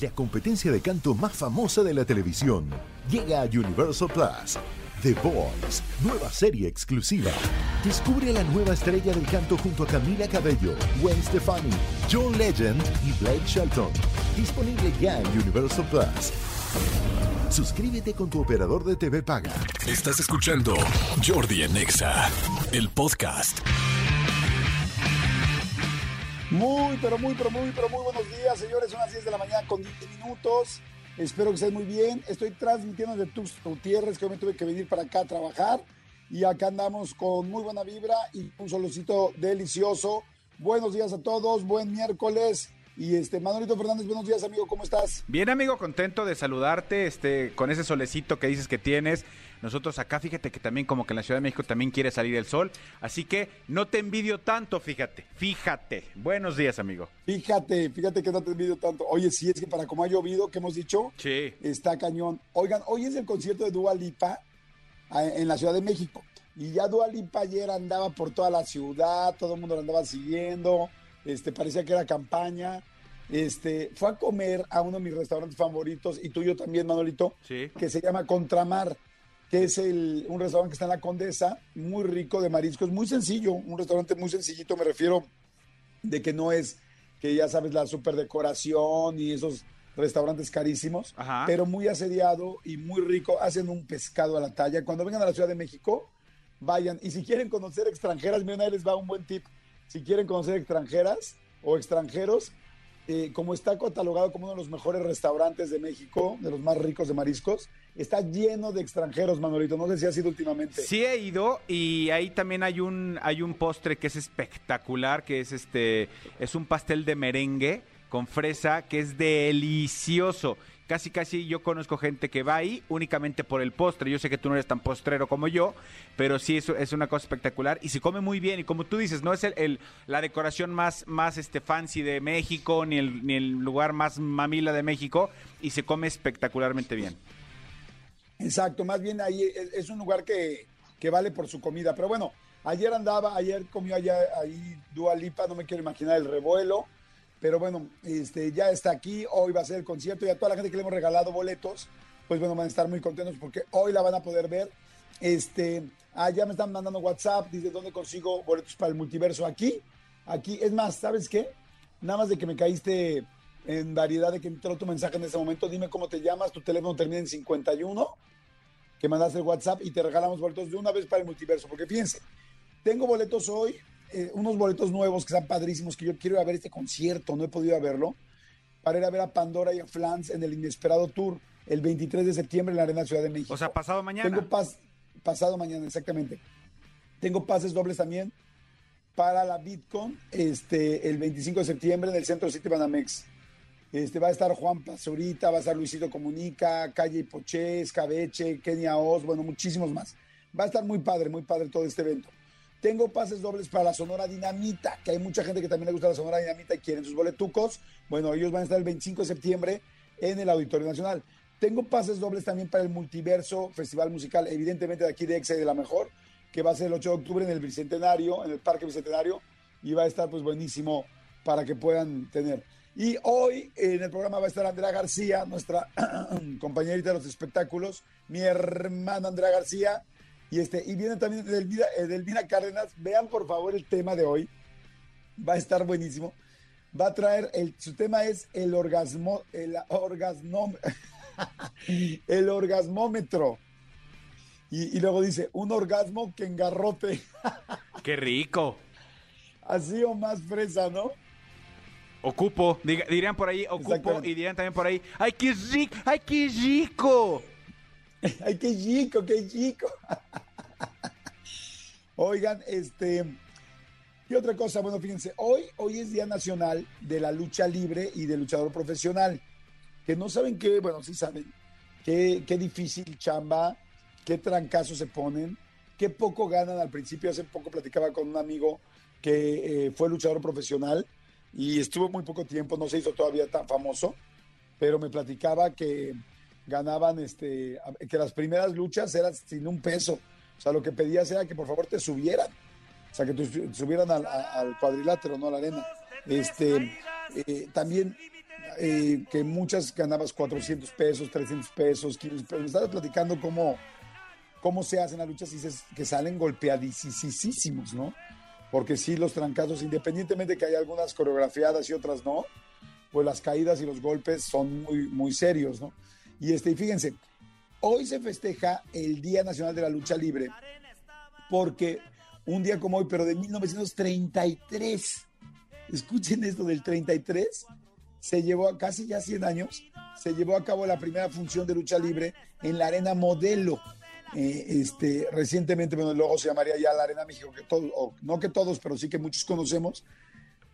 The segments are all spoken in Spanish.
la competencia de canto más famosa de la televisión. Llega a Universal Plus. The Voice, nueva serie exclusiva. Descubre a la nueva estrella del canto junto a Camila Cabello, Gwen Stefani, John Legend y Blake Shelton. Disponible ya en Universal Plus. Suscríbete con tu operador de TV Paga. Estás escuchando Jordi Anexa, el podcast. Muy, pero muy, pero muy, pero muy buenos días, señores. Son las 10 de la mañana con 20 minutos. Espero que estén muy bien. Estoy transmitiendo de Tux Gutiérrez, que hoy me tuve que venir para acá a trabajar. Y acá andamos con muy buena vibra y un solocito delicioso. Buenos días a todos, buen miércoles. Y este, Manolito Fernández, buenos días, amigo, ¿cómo estás? Bien, amigo, contento de saludarte, este, con ese solecito que dices que tienes. Nosotros acá, fíjate que también como que en la Ciudad de México también quiere salir el sol, así que no te envidio tanto, fíjate, fíjate. Buenos días, amigo. Fíjate, fíjate que no te envidio tanto. Oye, sí, es que para como ha llovido, que hemos dicho, Sí. está cañón. Oigan, hoy es el concierto de Dua Lipa ah, en la Ciudad de México. Y ya Dua Lipa ayer andaba por toda la ciudad, todo el mundo la andaba siguiendo, este, parecía que era campaña. Este, fue a comer a uno de mis restaurantes favoritos, y tuyo también, Manolito, Sí. que se llama Contramar, que es el, un restaurante que está en la Condesa, muy rico de mariscos, muy sencillo, un restaurante muy sencillito, me refiero de que no es, que ya sabes, la super decoración y esos restaurantes carísimos, Ajá. pero muy asediado y muy rico, hacen un pescado a la talla. Cuando vengan a la Ciudad de México, vayan. Y si quieren conocer extranjeras, miren, ahí les va un buen tip. Si quieren conocer extranjeras o extranjeros, eh, como está catalogado como uno de los mejores restaurantes de México, de los más ricos de mariscos, está lleno de extranjeros, Manolito. No sé si ha sido últimamente. Sí he ido y ahí también hay un hay un postre que es espectacular, que es este es un pastel de merengue con fresa que es delicioso. Casi casi yo conozco gente que va ahí únicamente por el postre. Yo sé que tú no eres tan postrero como yo, pero sí es, es una cosa espectacular y se come muy bien y como tú dices, no es el- la decoración más más este fancy de México ni el ni el lugar más mamila de México y se come espectacularmente bien. Exacto, más bien ahí es, es un lugar que, que vale por su comida. Pero bueno, ayer andaba, ayer comió allá ahí Dua no me quiero imaginar el revuelo. Pero bueno, este, ya está aquí, hoy va a ser el concierto y a toda la gente que le hemos regalado boletos, pues bueno, van a estar muy contentos porque hoy la van a poder ver. Este, ah, ya me están mandando WhatsApp, dice dónde consigo boletos para el multiverso aquí. Aquí, es más, ¿sabes qué? Nada más de que me caíste en variedad de que entró tu mensaje en ese momento, dime cómo te llamas, tu teléfono termina en 51 que mandaste el WhatsApp y te regalamos boletos de una vez para el multiverso. Porque fíjense, tengo boletos hoy, eh, unos boletos nuevos que están padrísimos, que yo quiero ir a ver este concierto, no he podido ir a verlo, para ir a ver a Pandora y a Flans en el Inesperado Tour el 23 de septiembre en la Arena Ciudad de México. O sea, pasado mañana. Tengo pas- pasado mañana, exactamente. Tengo pases dobles también para la Bitcoin este, el 25 de septiembre en el Centro City Banamex. Este, va a estar Juan Pazurita, va a estar Luisito Comunica, Calle Poché, Escabeche, Kenia Oz, bueno, muchísimos más. Va a estar muy padre, muy padre todo este evento. Tengo pases dobles para la Sonora Dinamita, que hay mucha gente que también le gusta la Sonora Dinamita y quieren sus boletucos. Bueno, ellos van a estar el 25 de septiembre en el Auditorio Nacional. Tengo pases dobles también para el Multiverso Festival Musical, evidentemente de aquí de Exa y de la Mejor, que va a ser el 8 de octubre en el Bicentenario, en el Parque Bicentenario, y va a estar pues buenísimo para que puedan tener. Y hoy en el programa va a estar Andrea García, nuestra compañerita de los espectáculos, mi hermana Andrea García, y este, y viene también Delvina, eh, Delvina Cárdenas. Vean por favor el tema de hoy. Va a estar buenísimo. Va a traer, el, su tema es el orgasmo, el orgasmo, el orgasmómetro. Y, y luego dice, un orgasmo que engarrote. Qué rico. Así o más fresa, ¿no? Ocupo, Diga- dirían por ahí, ocupo, Exactamente. y dirían también por ahí, ¡ay, qué rico! ¡Ay, qué rico! Ay, qué chico, qué chico. Oigan, este, y otra cosa, bueno, fíjense, hoy, hoy es Día Nacional de la Lucha Libre y del Luchador Profesional, que no saben qué, bueno, sí saben, qué, qué difícil chamba, qué trancazo se ponen, qué poco ganan al principio. Hace poco platicaba con un amigo que eh, fue luchador profesional y estuvo muy poco tiempo, no se hizo todavía tan famoso, pero me platicaba que ganaban, este, que las primeras luchas eran sin un peso. O sea, lo que pedías era que por favor te subieran. O sea, que te su- subieran al, cuadrilátero, no a la arena. Este, eh, también eh, que muchas ganabas 400 pesos, 300 pesos, 500 pesos. Me estabas platicando cómo, cómo se hacen las luchas y dices que salen golpeadísimos, ¿no? Porque sí, los trancazos, independientemente de que hay algunas coreografiadas y otras no, pues las caídas y los golpes son muy, muy serios, ¿no? Y este, y fíjense, hoy se festeja el Día Nacional de la Lucha Libre, porque un día como hoy, pero de 1933, escuchen esto del 33, se llevó a casi ya 100 años, se llevó a cabo la primera función de lucha libre en la Arena Modelo. Eh, este, recientemente, bueno, luego se llamaría ya la Arena México, que todos, o no que todos, pero sí que muchos conocemos.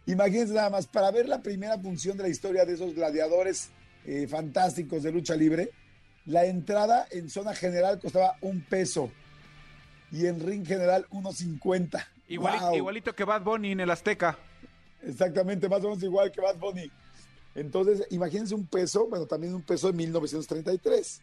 Imagínense nada más, para ver la primera función de la historia de esos gladiadores eh, fantásticos de lucha libre, la entrada en zona general costaba un peso y en ring general 1.50. Igualito, Wow. igualito que Bad Bunny en el Azteca. Exactamente, más o menos igual que Bad Bunny. Entonces, imagínense un peso, bueno, también un peso de 1933.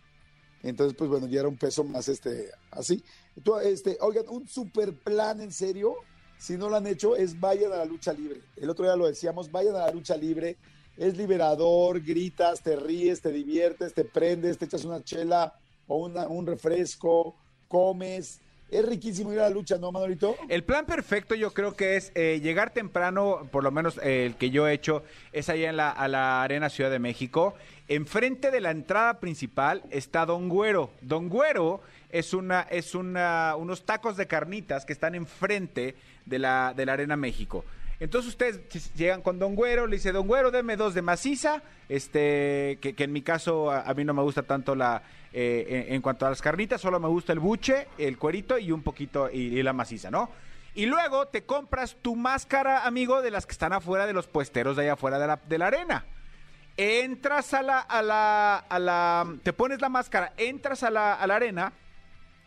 Entonces, pues bueno, ya era un peso más este, así. Tú, este, oigan, un super plan en serio, si no lo han hecho, es vayan a la lucha libre. El otro día lo decíamos, vayan a la lucha libre. Es liberador, gritas, te ríes, te diviertes, te prendes, te echas una chela o una- un refresco, comes. Es riquísimo ir a la lucha, ¿no, Manolito? El plan perfecto yo creo que es eh, llegar temprano, por lo menos eh, el que yo he hecho, es allá en la, a la Arena Ciudad de México. Enfrente de la entrada principal está Don Güero. Don Güero es una, es una, unos tacos de carnitas que están enfrente de la, de la Arena México. Entonces ustedes llegan con Don Güero, le dice, Don Güero, deme dos de maciza, este, que, en mi caso a, mí no me gusta tanto la, eh, en, cuanto a las carnitas, solo me gusta el buche, el cuerito y un poquito, y, la maciza, ¿no? Y luego te compras tu máscara, amigo, de las que están afuera de los puesteros de allá afuera de la, de la arena. Entras a la, a la, a la, te pones la máscara, entras a la, a la arena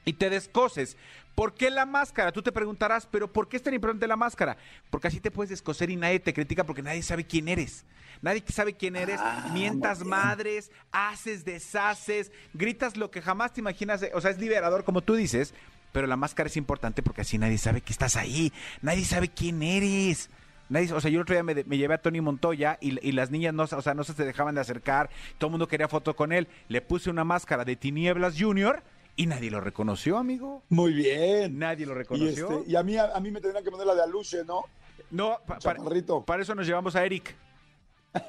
y te descoses. ¿Por qué la máscara? Tú te preguntarás, pero ¿por qué es tan importante la máscara? Porque así te puedes descoser y nadie te critica porque nadie sabe quién eres. Nadie sabe quién eres, mientas muy bien. madres, haces, deshaces, gritas lo que jamás te imaginas. O sea, es liberador, como tú dices, pero la máscara es importante porque así nadie sabe que estás ahí, nadie sabe quién eres. Nadie, o sea, yo el otro día me, me llevé a Tony Montoya y, y las niñas no, o sea, no se dejaban de acercar, todo el mundo quería foto con él. Le puse una máscara de Tinieblas Junior y nadie lo reconoció, amigo. Muy bien. Nadie lo Y, reconoció. este, y a mí, a, a mí me tendrían que poner la de Aluche, ¿no? No, pa- para, para eso nos llevamos a Eric.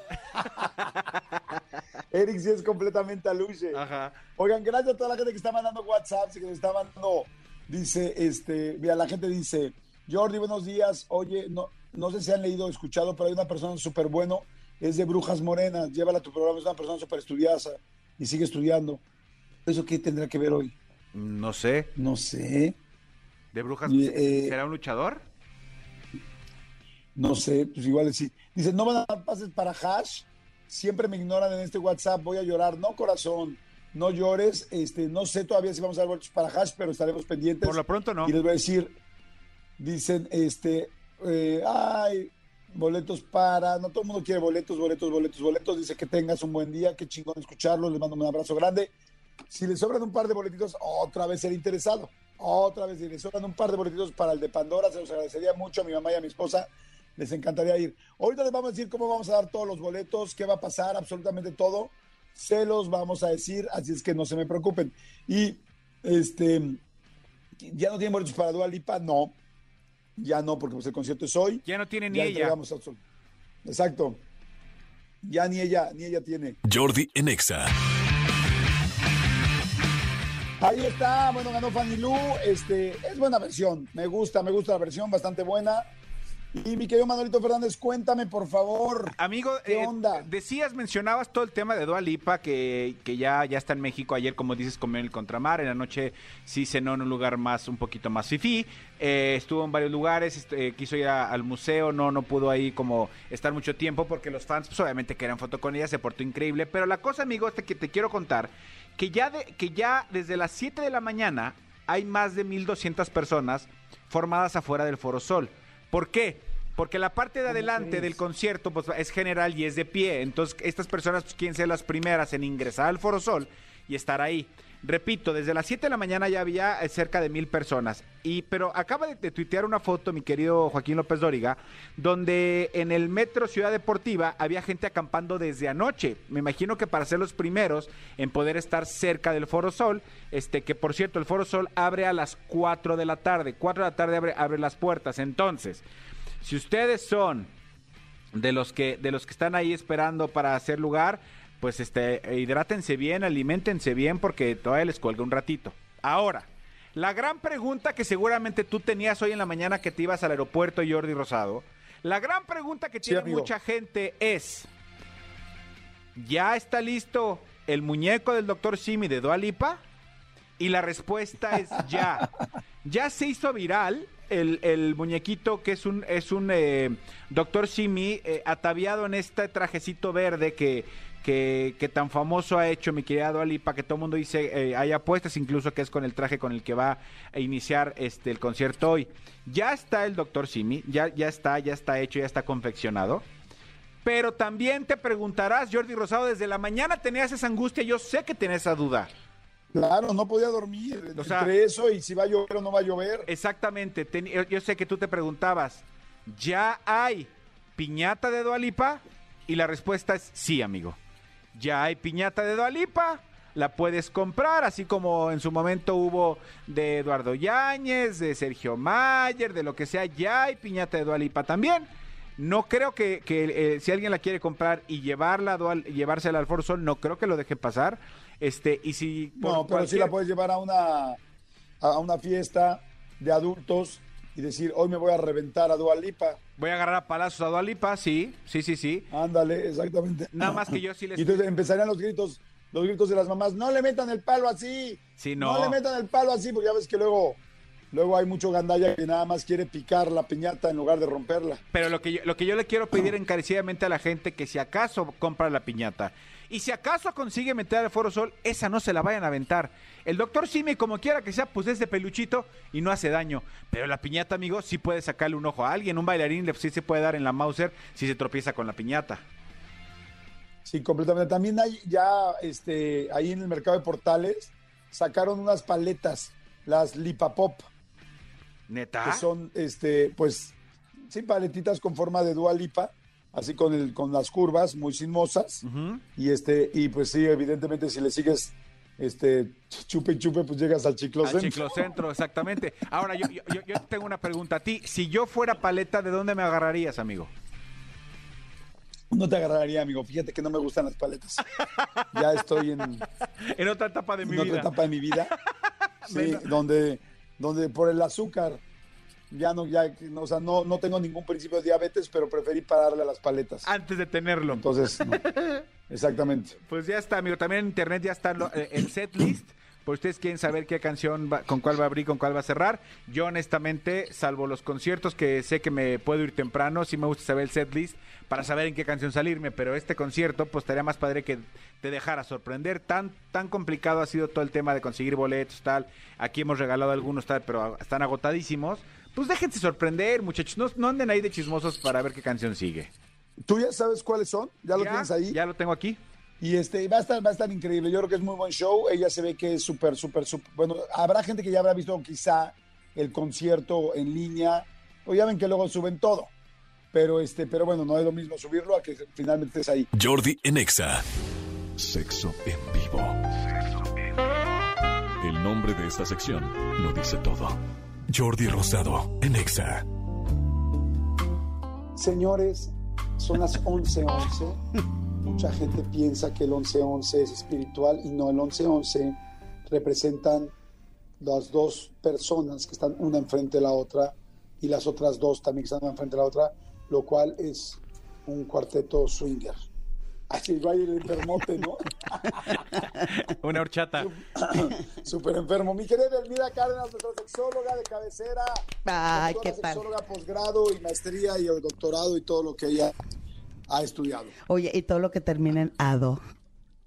Eric sí es completamente Aluche. Ajá. Oigan, gracias a toda la gente que está mandando WhatsApp y que nos está mandando. Dice, este, mira, la gente dice, Jordi, buenos días. Oye, no, no sé si han leído o escuchado, pero hay una persona súper bueno, es de Brujas Morenas. Llévala a tu programa, es una persona súper estudiosa y sigue estudiando. ¿Eso qué tendrá que ver hoy? No sé. No sé, ¿De brujas? Eh, ¿Será un luchador? no sé, pues igual sí. Dice, no van a dar pases para hash. Siempre me ignoran en este WhatsApp, voy a llorar. No, corazón, no llores. Este, no sé todavía si vamos a dar boletos para hash, pero estaremos pendientes. Por lo pronto no. Y les voy a decir, dicen, este, eh, ay, boletos para, no todo el mundo quiere boletos, boletos, boletos, boletos. Dice que tengas un buen día, qué chingón escucharlos, les mando un abrazo grande. Si les sobran un par de boletitos, otra vez ser interesado. Otra vez, si les sobran un par de boletitos para el de Pandora, se los agradecería mucho a mi mamá y a mi esposa. Les encantaría ir. Ahorita les vamos a decir cómo vamos a dar todos los boletos, qué va a pasar, absolutamente todo. Se los vamos a decir, así es que no se me preocupen. Y este, ¿Ya no tienen boletos para Dua Lipa? No. Ya no, porque pues el concierto es hoy. Ya no tiene ni Ya ella. Exacto. Ya ni ella, ni ella tiene. Jordi en Exa. Ahí está, bueno, ganó Fanny Lu. Este, es buena versión. Me gusta, me gusta la versión, bastante buena. Y mi querido Manolito Fernández, cuéntame, por favor. Amigo, ¿Qué eh, onda? decías, mencionabas todo el tema de Dua Lipa, que, que ya, ya está en México. Ayer, como dices, comió en el Contramar. En la noche sí cenó en un lugar más, un poquito más fifí. Eh, estuvo en varios lugares, este, quiso ir a- al museo, no, no pudo ahí como estar mucho tiempo porque los fans, pues obviamente querían foto con ella, se portó increíble. Pero la cosa, amigo, este que te quiero contar, que ya, de, que ya desde las 7 de la mañana hay más de 1.200 personas formadas afuera del Foro Sol. ¿Por qué? Porque la parte de adelante del concierto pues, es general y es de pie. Entonces, estas personas pues, quieren ser las primeras en ingresar al Foro Sol y estar ahí. Repito, desde las 7 de la mañana ya había eh, cerca de mil personas. Y, pero acaba de, de tuitear una foto, mi querido Joaquín López Dóriga, donde en el metro Ciudad Deportiva había gente acampando desde anoche. Me imagino que para ser los primeros en poder estar cerca del Foro Sol, este, que por cierto, el Foro Sol abre a las 4 de la tarde. 4 de la tarde abre, abre las puertas. Entonces, si ustedes son de los que, de los que están ahí esperando para hacer lugar, pues este, hidrátense bien, alimentense bien, porque todavía les cuelga un ratito. Ahora, la gran pregunta que seguramente tú tenías hoy en la mañana que te ibas al aeropuerto, Jordi Rosado, la gran pregunta que Sí, tiene amigo. mucha gente es, ¿ya está listo el muñeco del doctor Simi de Dualipa? Y la respuesta es ya. Ya se hizo viral el, el muñequito que es un, es un eh, doctor Simi eh, ataviado en este trajecito verde que, que, que tan famoso ha hecho mi querida Dualipa, que todo el mundo dice, eh, hay apuestas incluso que es con el traje con el que va a iniciar este el concierto hoy. Ya está el doctor Simi, ya, ya está, ya está hecho, ya está confeccionado. Pero también te preguntarás, Jordi Rosado, desde la mañana tenías esa angustia, yo sé que tenés esa duda. Claro, no podía dormir. O sea- entre eso y si va a llover o no va a llover. Exactamente, ten- yo sé que tú te preguntabas, ¿ya hay piñata de Dualipa? Y la respuesta es sí, amigo. Ya hay piñata de Dualipa, la puedes comprar, así como en su momento hubo de Eduardo Yáñez, de Sergio Mayer, de lo que sea, ya hay piñata de Dualipa también. No creo que, que, eh, si alguien la quiere comprar y llevarla a Dual- llevársela al Foro Sol, no creo que lo deje pasar. Este, y si No, pero sí cualquier- la puedes llevar a una, a una fiesta de adultos y decir, hoy me voy a reventar a Dua Lipa. Voy a agarrar a palazos a Dualipa, sí, sí, sí, sí. Ándale, exactamente. Nada más que yo sí les... Y entonces empezarían los gritos, los gritos de las mamás, no le metan el palo así. Sí, no. le metan el palo así, porque ya ves que luego, luego hay mucho gandalla que nada más quiere picar la piñata en lugar de romperla. Pero lo que, yo, lo que yo le quiero pedir encarecidamente a la gente que si acaso compra la piñata y si acaso consigue meter al Foro Sol, esa no se la vayan a aventar. El doctor Simi, como quiera que sea, pues es de peluchito y no hace daño. Pero la piñata, amigo, sí puede sacarle un ojo a alguien. Un bailarín sí se puede dar en la Mauser si se tropieza con la piñata. Sí, completamente. También hay ya, este, ahí en el mercado de portales, sacaron unas paletas, las Lipapop. ¿Neta? que son, este, pues, sí, paletitas con forma de Dua Lipa, así con, el, con las curvas muy sinuosas. Y este, y pues sí, evidentemente, si le sigues este chupe y chupe, pues llegas al Al chiclocentro. chiclocentro, exactamente. Ahora, yo, yo, yo- tengo una pregunta a ti. Si yo fuera paleta, ¿de dónde me agarrarías, amigo? No te agarraría, amigo. Fíjate que no me gustan las paletas. Ya estoy en, En otra etapa de mi en otra vida. etapa de mi vida. Sí, donde, donde por el azúcar ya no, ya, no, o sea, no, no tengo ningún principio de diabetes, pero preferí pararle a las paletas. Antes de tenerlo. Entonces, no. exactamente. Pues ya está, amigo. También en internet ya está lo- eh, el set list. Por ustedes quieren saber qué canción, va- con cuál va a abrir, con cuál va a cerrar. Yo, honestamente, salvo los conciertos que sé que me puedo ir temprano, sí me gusta saber el set list para saber en qué canción salirme. Pero este concierto, pues estaría más padre que te dejara sorprender. Tan, tan complicado ha sido todo el tema de conseguir boletos, tal. Aquí hemos regalado algunos, tal, pero están agotadísimos. Pues déjense sorprender, muchachos. No, no anden ahí de chismosos para ver qué canción sigue. ¿Tú ya sabes cuáles son? ¿Ya, lo tienes ahí? Ya lo tengo aquí. Y este, va a estar, va a estar increíble. Yo creo que es muy buen show. Ella se ve que es súper, súper, súper. Bueno, habrá gente que ya habrá visto quizá el concierto en línea. O ya ven que luego suben todo. Pero este, pero bueno, no es lo mismo subirlo a que finalmente estés ahí. Jordi en Exa. Sexo en vivo. El nombre de esta sección lo dice todo. Jordi Rosado en Exa. Señores, son las 11:11. Mucha gente piensa que el 11:11 es espiritual y no, el 11:11 representan las dos personas que están una enfrente de la otra y las otras dos también están una enfrente de la otra, lo cual es un cuarteto swinger. Así va a ir el enfermote, ¿no? Una horchata. Súper enfermo. Mi querida Elmira Cárdenas, nuestra sexóloga de cabecera. Ay, qué padre. Sexóloga, posgrado y maestría y el doctorado y todo lo que ella ha estudiado. Oye, y todo lo que termina en ado.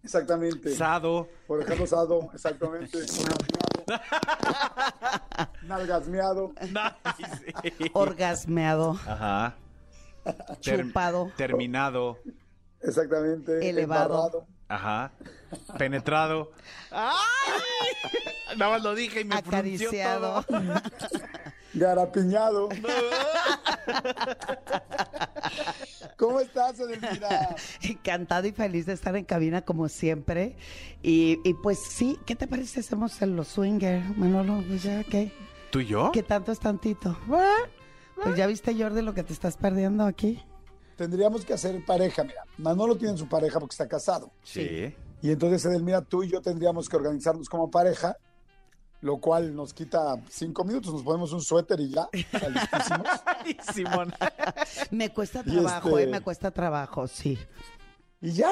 Exactamente. Sado. Por ejemplo, Sado, exactamente. Nalgasmeado. Orgasmeado. Ajá. ter- Chupado. terminado, Exactamente. Elevado. embarrado. ajá, penetrado. ¡Ay! Nada más lo dije y me Acariciado. todo. Garapiñado. ¿Cómo estás, Edelmira? Encantado y feliz de estar en cabina como siempre. Y, y pues sí, ¿qué te parece si hacemos en los swinger, Manolo? Pues ya, ¿qué? ¿Tú y yo? ¿Qué tanto es tantito? Pues ya viste, Jordi, lo que te estás perdiendo aquí. Tendríamos que hacer pareja, mira. Manolo tiene su pareja porque está casado. Sí. Y entonces, Edelmira, tú y yo tendríamos que organizarnos como pareja, lo cual nos quita cinco minutos. Nos ponemos un suéter y ya, Simón. Me cuesta trabajo, este- ¿eh? Me cuesta trabajo, sí. Y ya,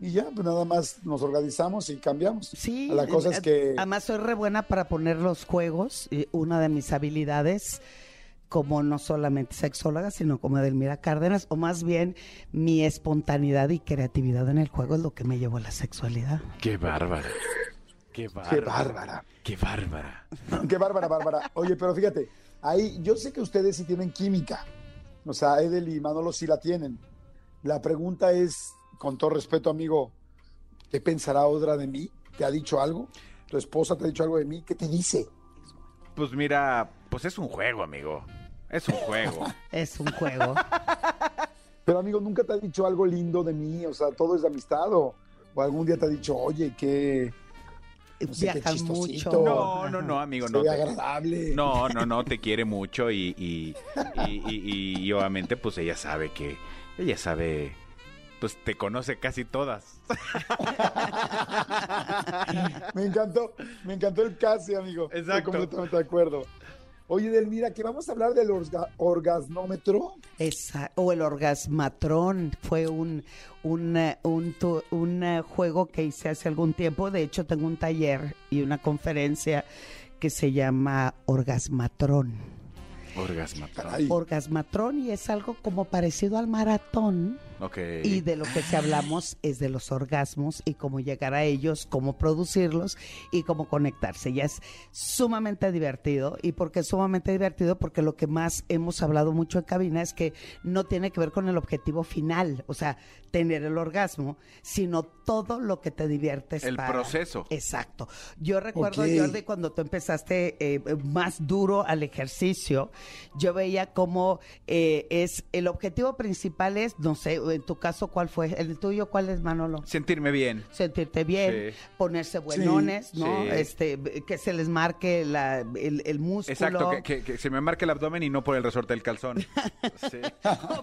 y ya, pues nada más nos organizamos y cambiamos. Sí. La cosa es eh, que... Además, soy re buena para poner los juegos. y una de mis habilidades, como no solamente sexóloga, sino como Edelmira Cárdenas, o más bien mi espontaneidad y creatividad en el juego es lo que me llevó a la sexualidad. Qué bárbara. Qué bárbara. Qué bárbara. Qué bárbara. Qué bárbara, bárbara. Oye, pero fíjate, ahí yo sé que ustedes sí tienen química. O sea, Edel y Manolo sí la tienen. La pregunta es, con todo respeto, amigo, ¿qué pensará otra de mí? ¿Te ha dicho algo? ¿Tu esposa te ha dicho algo de mí? ¿Qué te dice? Pues mira, pues es un juego, amigo. Es un juego. Es un juego. Pero, amigo, ¿nunca te ha dicho algo lindo de mí? O sea, todo es de amistad o, o algún día te ha dicho, oye, qué, No sé, qué mucho. No, no, no, amigo, no. te- agradable. No, no, no, te quiere mucho y, y, y, y- y obviamente pues ella sabe que, ella sabe, pues te conoce casi todas. Me encantó, me encantó el casi, amigo. Estoy Exacto. completamente de acuerdo. Oye, Delmira, que vamos a hablar del orga- orgasnómetro. Esa- o el orgasmatrón fue un, un, eh, un, tu- un, eh, juego que hice hace algún tiempo. De hecho, tengo un taller y una conferencia que se llama Orgasmatrón. Orgasmo. Caray. Orgasmatrón y es algo como parecido al maratón. Y de lo que se hablamos es de los orgasmos y cómo llegar a ellos, cómo producirlos y cómo conectarse. Ya es sumamente divertido. ¿Y por qué es sumamente divertido? Porque lo que más hemos hablado mucho en cabina es que no tiene que ver con el objetivo final, o sea, tener el orgasmo, sino todo lo que te diviertes. El para- proceso. Exacto. Yo recuerdo, Ok. Jordi, cuando tú empezaste eh, más duro al ejercicio, yo veía cómo eh, es el objetivo principal es, no sé, en tu caso, ¿cuál fue? ¿El tuyo cuál es, Manolo? Sentirme bien. Sentirte bien, Sí. ponerse buenones, ¿no? Sí. Este, que se les marque la- el, el músculo. Exacto, que, que- que se me marque el abdomen y no por el resorte del calzón. Sí.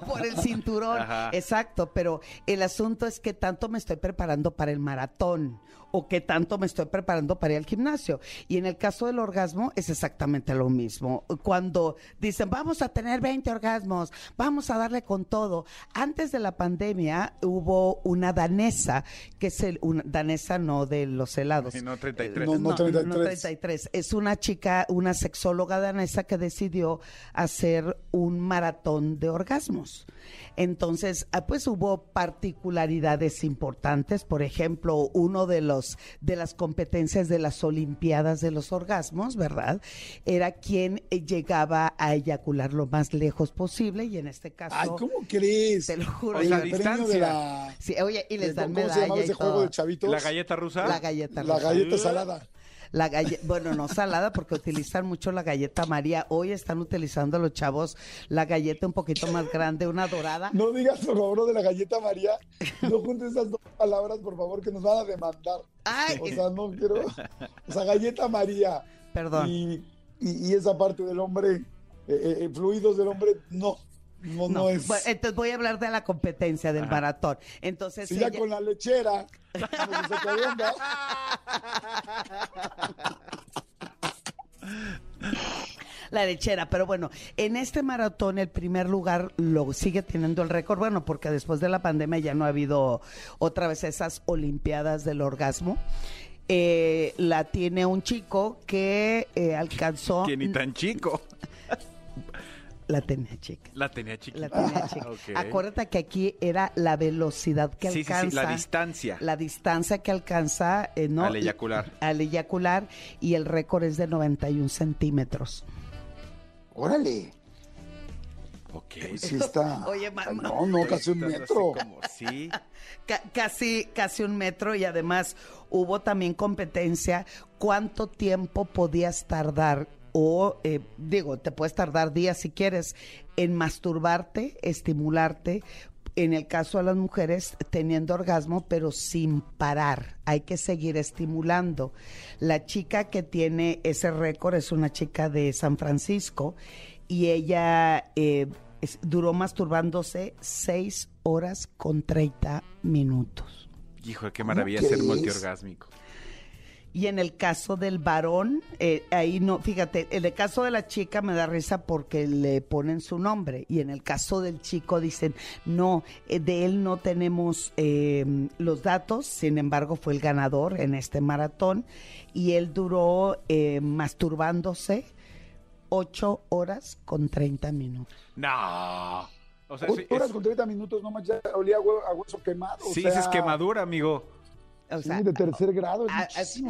por el cinturón. Ajá. Exacto, pero el asunto es que tanto me estoy preparando para el maratón o que tanto me estoy preparando para ir al gimnasio. Y en el caso del orgasmo es exactamente lo mismo. Cuando dicen, vamos a tener 20 orgasmos, vamos a darle con todo. Antes de la pandemia hubo una danesa, que es el, una danesa no de los helados. Y no 33. No, no 33. 33. Es una chica, una sexóloga danesa que decidió hacer un maratón de orgasmos. Entonces, ah, pues hubo particularidades importantes. Por ejemplo, uno de los de las competencias de las Olimpiadas de los orgasmos, ¿verdad? Era quien eh, llegaba a eyacular lo más lejos posible y en este caso, Ay, ¿cómo crees? te lo juro. O El sea, premio distancia. de la... Sí, oye, y les dan ¿Cómo se medalla y ese juego todo. de chavitos? ¿La galleta rusa? La galleta La rosa. galleta salada. La galle- bueno, no salada porque utilizan mucho la galleta María. Hoy están utilizando los chavos la galleta un poquito más grande, una dorada. No digas, por favor, de la galleta María. No juntes esas dos palabras, por favor, que nos van a demandar. Ay, O sea, no quiero... O sea, galleta María. perdón. Y, y- y esa parte del hombre, eh, eh, fluidos del hombre, no. No, no, No, es... bueno, entonces voy a hablar de la competencia del Ajá. maratón. Entonces, Si ya ella- con la lechera. la lechera, pero bueno, en este maratón el primer lugar lo sigue teniendo el récord, bueno, porque después de la pandemia ya no ha habido otra vez esas olimpiadas del orgasmo. Eh, la tiene un chico que eh, alcanzó Que ni tan chico. la tenía chica. La tenía chiquita. La tenía chica. Ok. Acuérdate que aquí era la velocidad que Sí, sí, sí, alcanza. la distancia. La distancia que alcanza, eh, ¿no? Al eyacular. Al eyacular, y el récord es de 91 centímetros. Órale. Ok. Sí está. Oye, ma- Ay, ma- no, no, casi un metro. como, sí. Ca- casi, casi un metro y además hubo también competencia. ¿Cuánto tiempo podías tardar? O, eh, digo, te puedes tardar días si quieres en masturbarte, estimularte. En el caso de las mujeres, teniendo orgasmo, pero sin parar. Hay que seguir estimulando. La chica que tiene ese récord es una chica de San Francisco y ella eh, es- duró masturbándose seis horas con 30 minutos. Hijo, qué maravilla ¿Cómo ser multiorgásmico. Y en el caso del varón, eh, ahí no, fíjate, en el caso de la chica me da risa porque le ponen su nombre. Y en el caso del chico dicen, no, eh, de él no tenemos eh, los datos, sin embargo fue el ganador en este maratón. Y él duró eh, masturbándose ocho horas con 30 minutos. No. O sea, sí, horas es- con 30 minutos, no manches, ya olía a hue- a hueso quemado. o sí, sea, esa es quemadura, amigo. O Sí, de tercer grado, es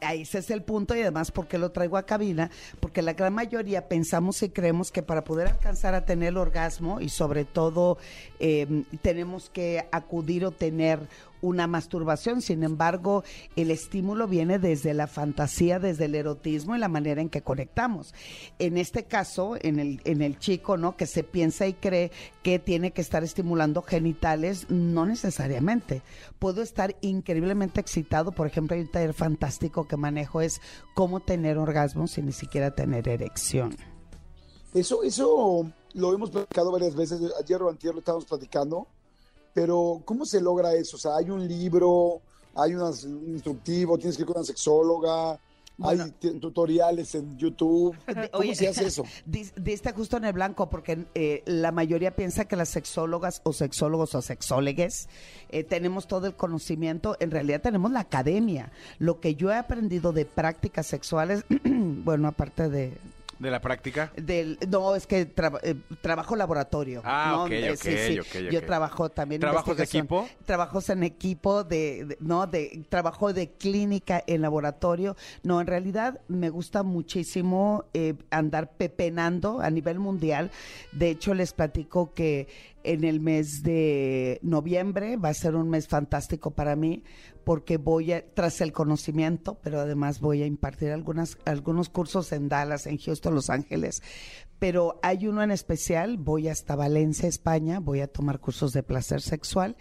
ese es el punto y además porque lo traigo a cabina, porque la gran mayoría pensamos y creemos que para poder alcanzar a tener el orgasmo y sobre todo eh, tenemos que acudir o tener una masturbación, sin embargo el estímulo viene desde la fantasía, desde el erotismo y la manera en que conectamos. En este caso, en el, en el chico, ¿no? Que se piensa y cree que tiene que estar estimulando genitales, no necesariamente. Puedo estar increíblemente excitado, por ejemplo, hay un taller fantástico que manejo es cómo tener orgasmo sin ni siquiera tener erección. Eso, eso lo hemos platicado varias veces, ayer o antier lo estábamos platicando, pero ¿cómo se logra eso? O sea, hay un libro, hay un instructivo, tienes que ir con una sexóloga, Bueno. hay tutoriales en YouTube. ¿Cómo oye, se hace eso? dis- Diste justo en el blanco porque eh, la mayoría piensa que las sexólogas o sexólogos o sexólogues eh, tenemos todo el conocimiento. En realidad tenemos la academia. Lo que yo he aprendido de prácticas sexuales, bueno, aparte de, ¿De la práctica? del no es que eh, trabajo laboratorio Ah, ¿no? ok, ok, ok, yo trabajo también ¿Trabajos de equipo? trabajos en equipo de, de- no de trabajo de clínica en laboratorio no en realidad me gusta muchísimo eh, andar pepenando a nivel mundial de hecho les platico que en el mes de noviembre va a ser un mes fantástico para mí porque voy a, tras el conocimiento, pero además voy a impartir algunas, algunos cursos en Dallas, en Houston, Los Ángeles. Pero hay uno en especial, voy hasta Valencia, España, voy a tomar cursos de placer sexual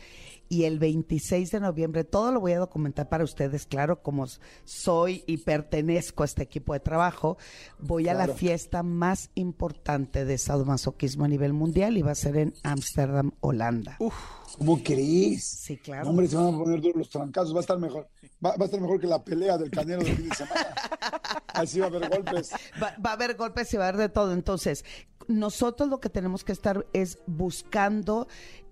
y el 26 de noviembre, todo lo voy a documentar para ustedes, claro, como soy y pertenezco a este equipo de trabajo, voy a la fiesta más importante de sadomasoquismo a nivel mundial y va a ser en Ámsterdam, Holanda. ¿Cómo crees? Sí, claro. No, hombre, se van a poner duros los trancazos, va a estar mejor. Va, va a estar mejor que la pelea del canero del fin de semana. Así va a haber golpes. Va, va a haber golpes y va a haber de todo. Entonces, nosotros lo que tenemos que estar es buscando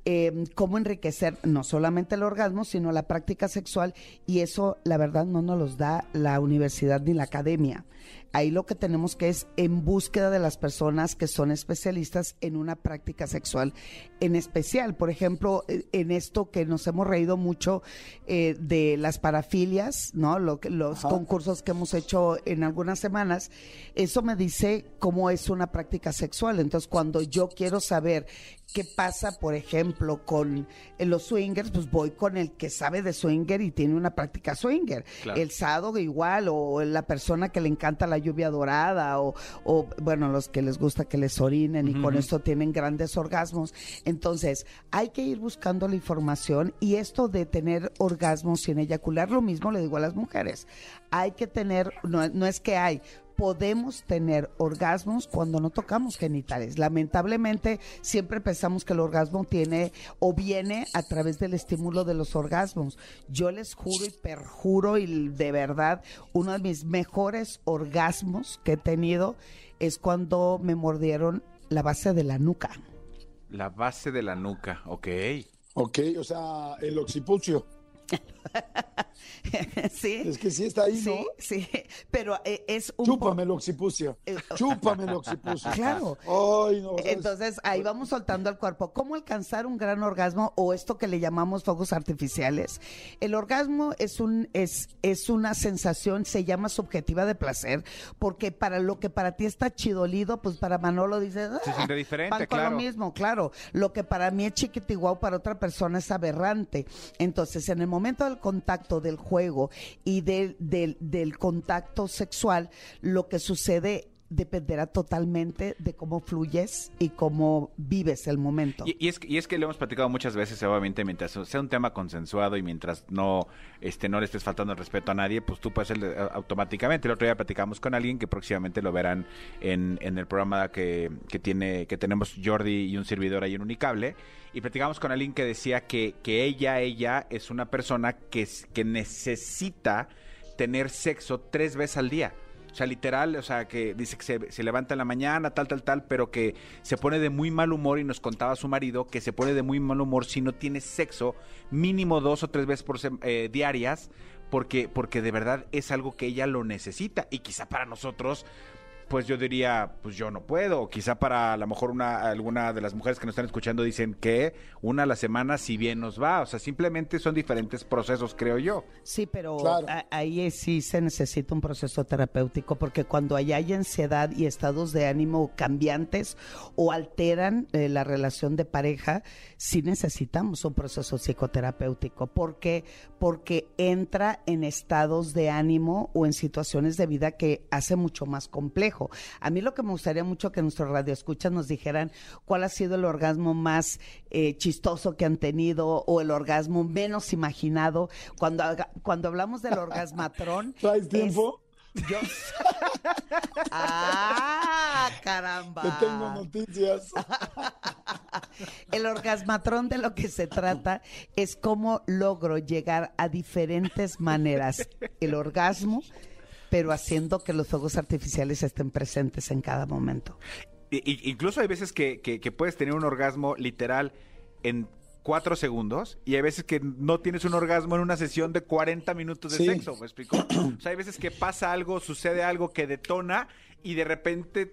eh, cómo enriquecer no solamente el orgasmo, sino la práctica sexual y eso, la verdad, no nos los da la universidad ni la academia. Ahí lo que tenemos que es en búsqueda de las personas que son especialistas en una práctica sexual en especial. Por ejemplo, eh, en esto que nos hemos reído mucho eh, de las parafilias, ¿no? Lo los Ajá. concursos que hemos hecho en algunas semanas, eso me dice cómo es una práctica sexual. Entonces, cuando yo quiero saber qué pasa, por ejemplo, con eh, los swingers, pues voy con el que sabe de swinger y tiene una práctica swinger. Claro. El sado igual, o la persona que le encanta la lluvia dorada, o, o, bueno, los que les gusta que les orinen y con esto tienen grandes orgasmos. Entonces, hay que ir buscando la información y esto de tener orgasmos sin eyacular, lo mismo le digo a las mujeres. Hay que tener, no, no es que hay, podemos tener orgasmos cuando no tocamos genitales. Lamentablemente, siempre pensamos que el orgasmo tiene o viene a través del estímulo de los orgasmos. Yo les juro y perjuro y de verdad, uno de mis mejores orgasmos que he tenido es cuando me mordieron la base de la nuca. La base de la nuca, ok. Ok, o sea, el oxipulcio. sí. Es que sí está ahí, Sí, ¿no? sí, pero eh, es un Chúpame el occipucio. Chúpame el occipucio. Claro. Ay, no. ¿sabes? Entonces ahí vamos soltando el cuerpo. ¿Cómo alcanzar un gran orgasmo o esto que le llamamos fuegos artificiales? El orgasmo es un es es una sensación, se llama subjetiva de placer, porque para lo que para ti está chidolido, pues para Manolo dice Se siente diferente, van con claro. lo mismo, claro. Lo que para mí es chiquitiguao, para otra persona es aberrante. Entonces, en el momento del contacto, del juego y del, del contacto sexual, lo que sucede dependerá totalmente de cómo fluyes y cómo vives el momento. Y, es, que- lo hemos platicado muchas veces, obviamente, mientras sea un tema consensuado y mientras no, este, no le estés faltando el respeto a nadie, pues tú puedes hacerlo eh, automáticamente. El otro día platicamos con alguien que próximamente lo verán en, en el programa que, que tiene, que tenemos Jordi y un servidor ahí en Unicable. Y platicamos con alguien que decía que, que ella, ella es una persona que, que necesita tener sexo tres veces al día. O sea, literal, o sea, que dice que se, se levanta en la mañana, tal, tal, tal, pero que se pone de muy mal humor y nos contaba su marido que se pone de muy mal humor si no tiene sexo mínimo dos o tres veces por eh, diarias, porque, porque de verdad es algo que ella lo necesita. Y quizá para nosotros, pues yo diría, pues yo no puedo. Quizá para a lo mejor una, alguna de las mujeres que nos están escuchando dicen que una a la semana si bien nos va. O sea, simplemente son diferentes procesos, creo yo. Sí, pero Claro. a- ahí sí se necesita un proceso terapéutico porque cuando allá hay ansiedad y estados de ánimo cambiantes o alteran eh, la relación de pareja, sí necesitamos un proceso psicoterapéutico porque porque entra en estados de ánimo o en situaciones de vida que hace mucho más complejo. A mí lo que me gustaría mucho que nuestros radioescuchas nos dijeran cuál ha sido el orgasmo más eh, chistoso que han tenido o el orgasmo menos imaginado. Cuando, cuando hablamos del orgasmatrón. ¿Traes es- tiempo? yo. ¡Ah, caramba! Te tengo noticias. El orgasmatrón de lo que se trata es cómo logro llegar a diferentes maneras el orgasmo, pero haciendo que los fuegos artificiales estén presentes en cada momento. I- incluso hay veces que, que- que puedes tener un orgasmo literal en cuatro segundos y hay veces que no tienes un orgasmo en una sesión de 40 minutos de Sí. sexo, ¿me explico? O sea, hay veces que pasa algo, sucede algo que detona y de repente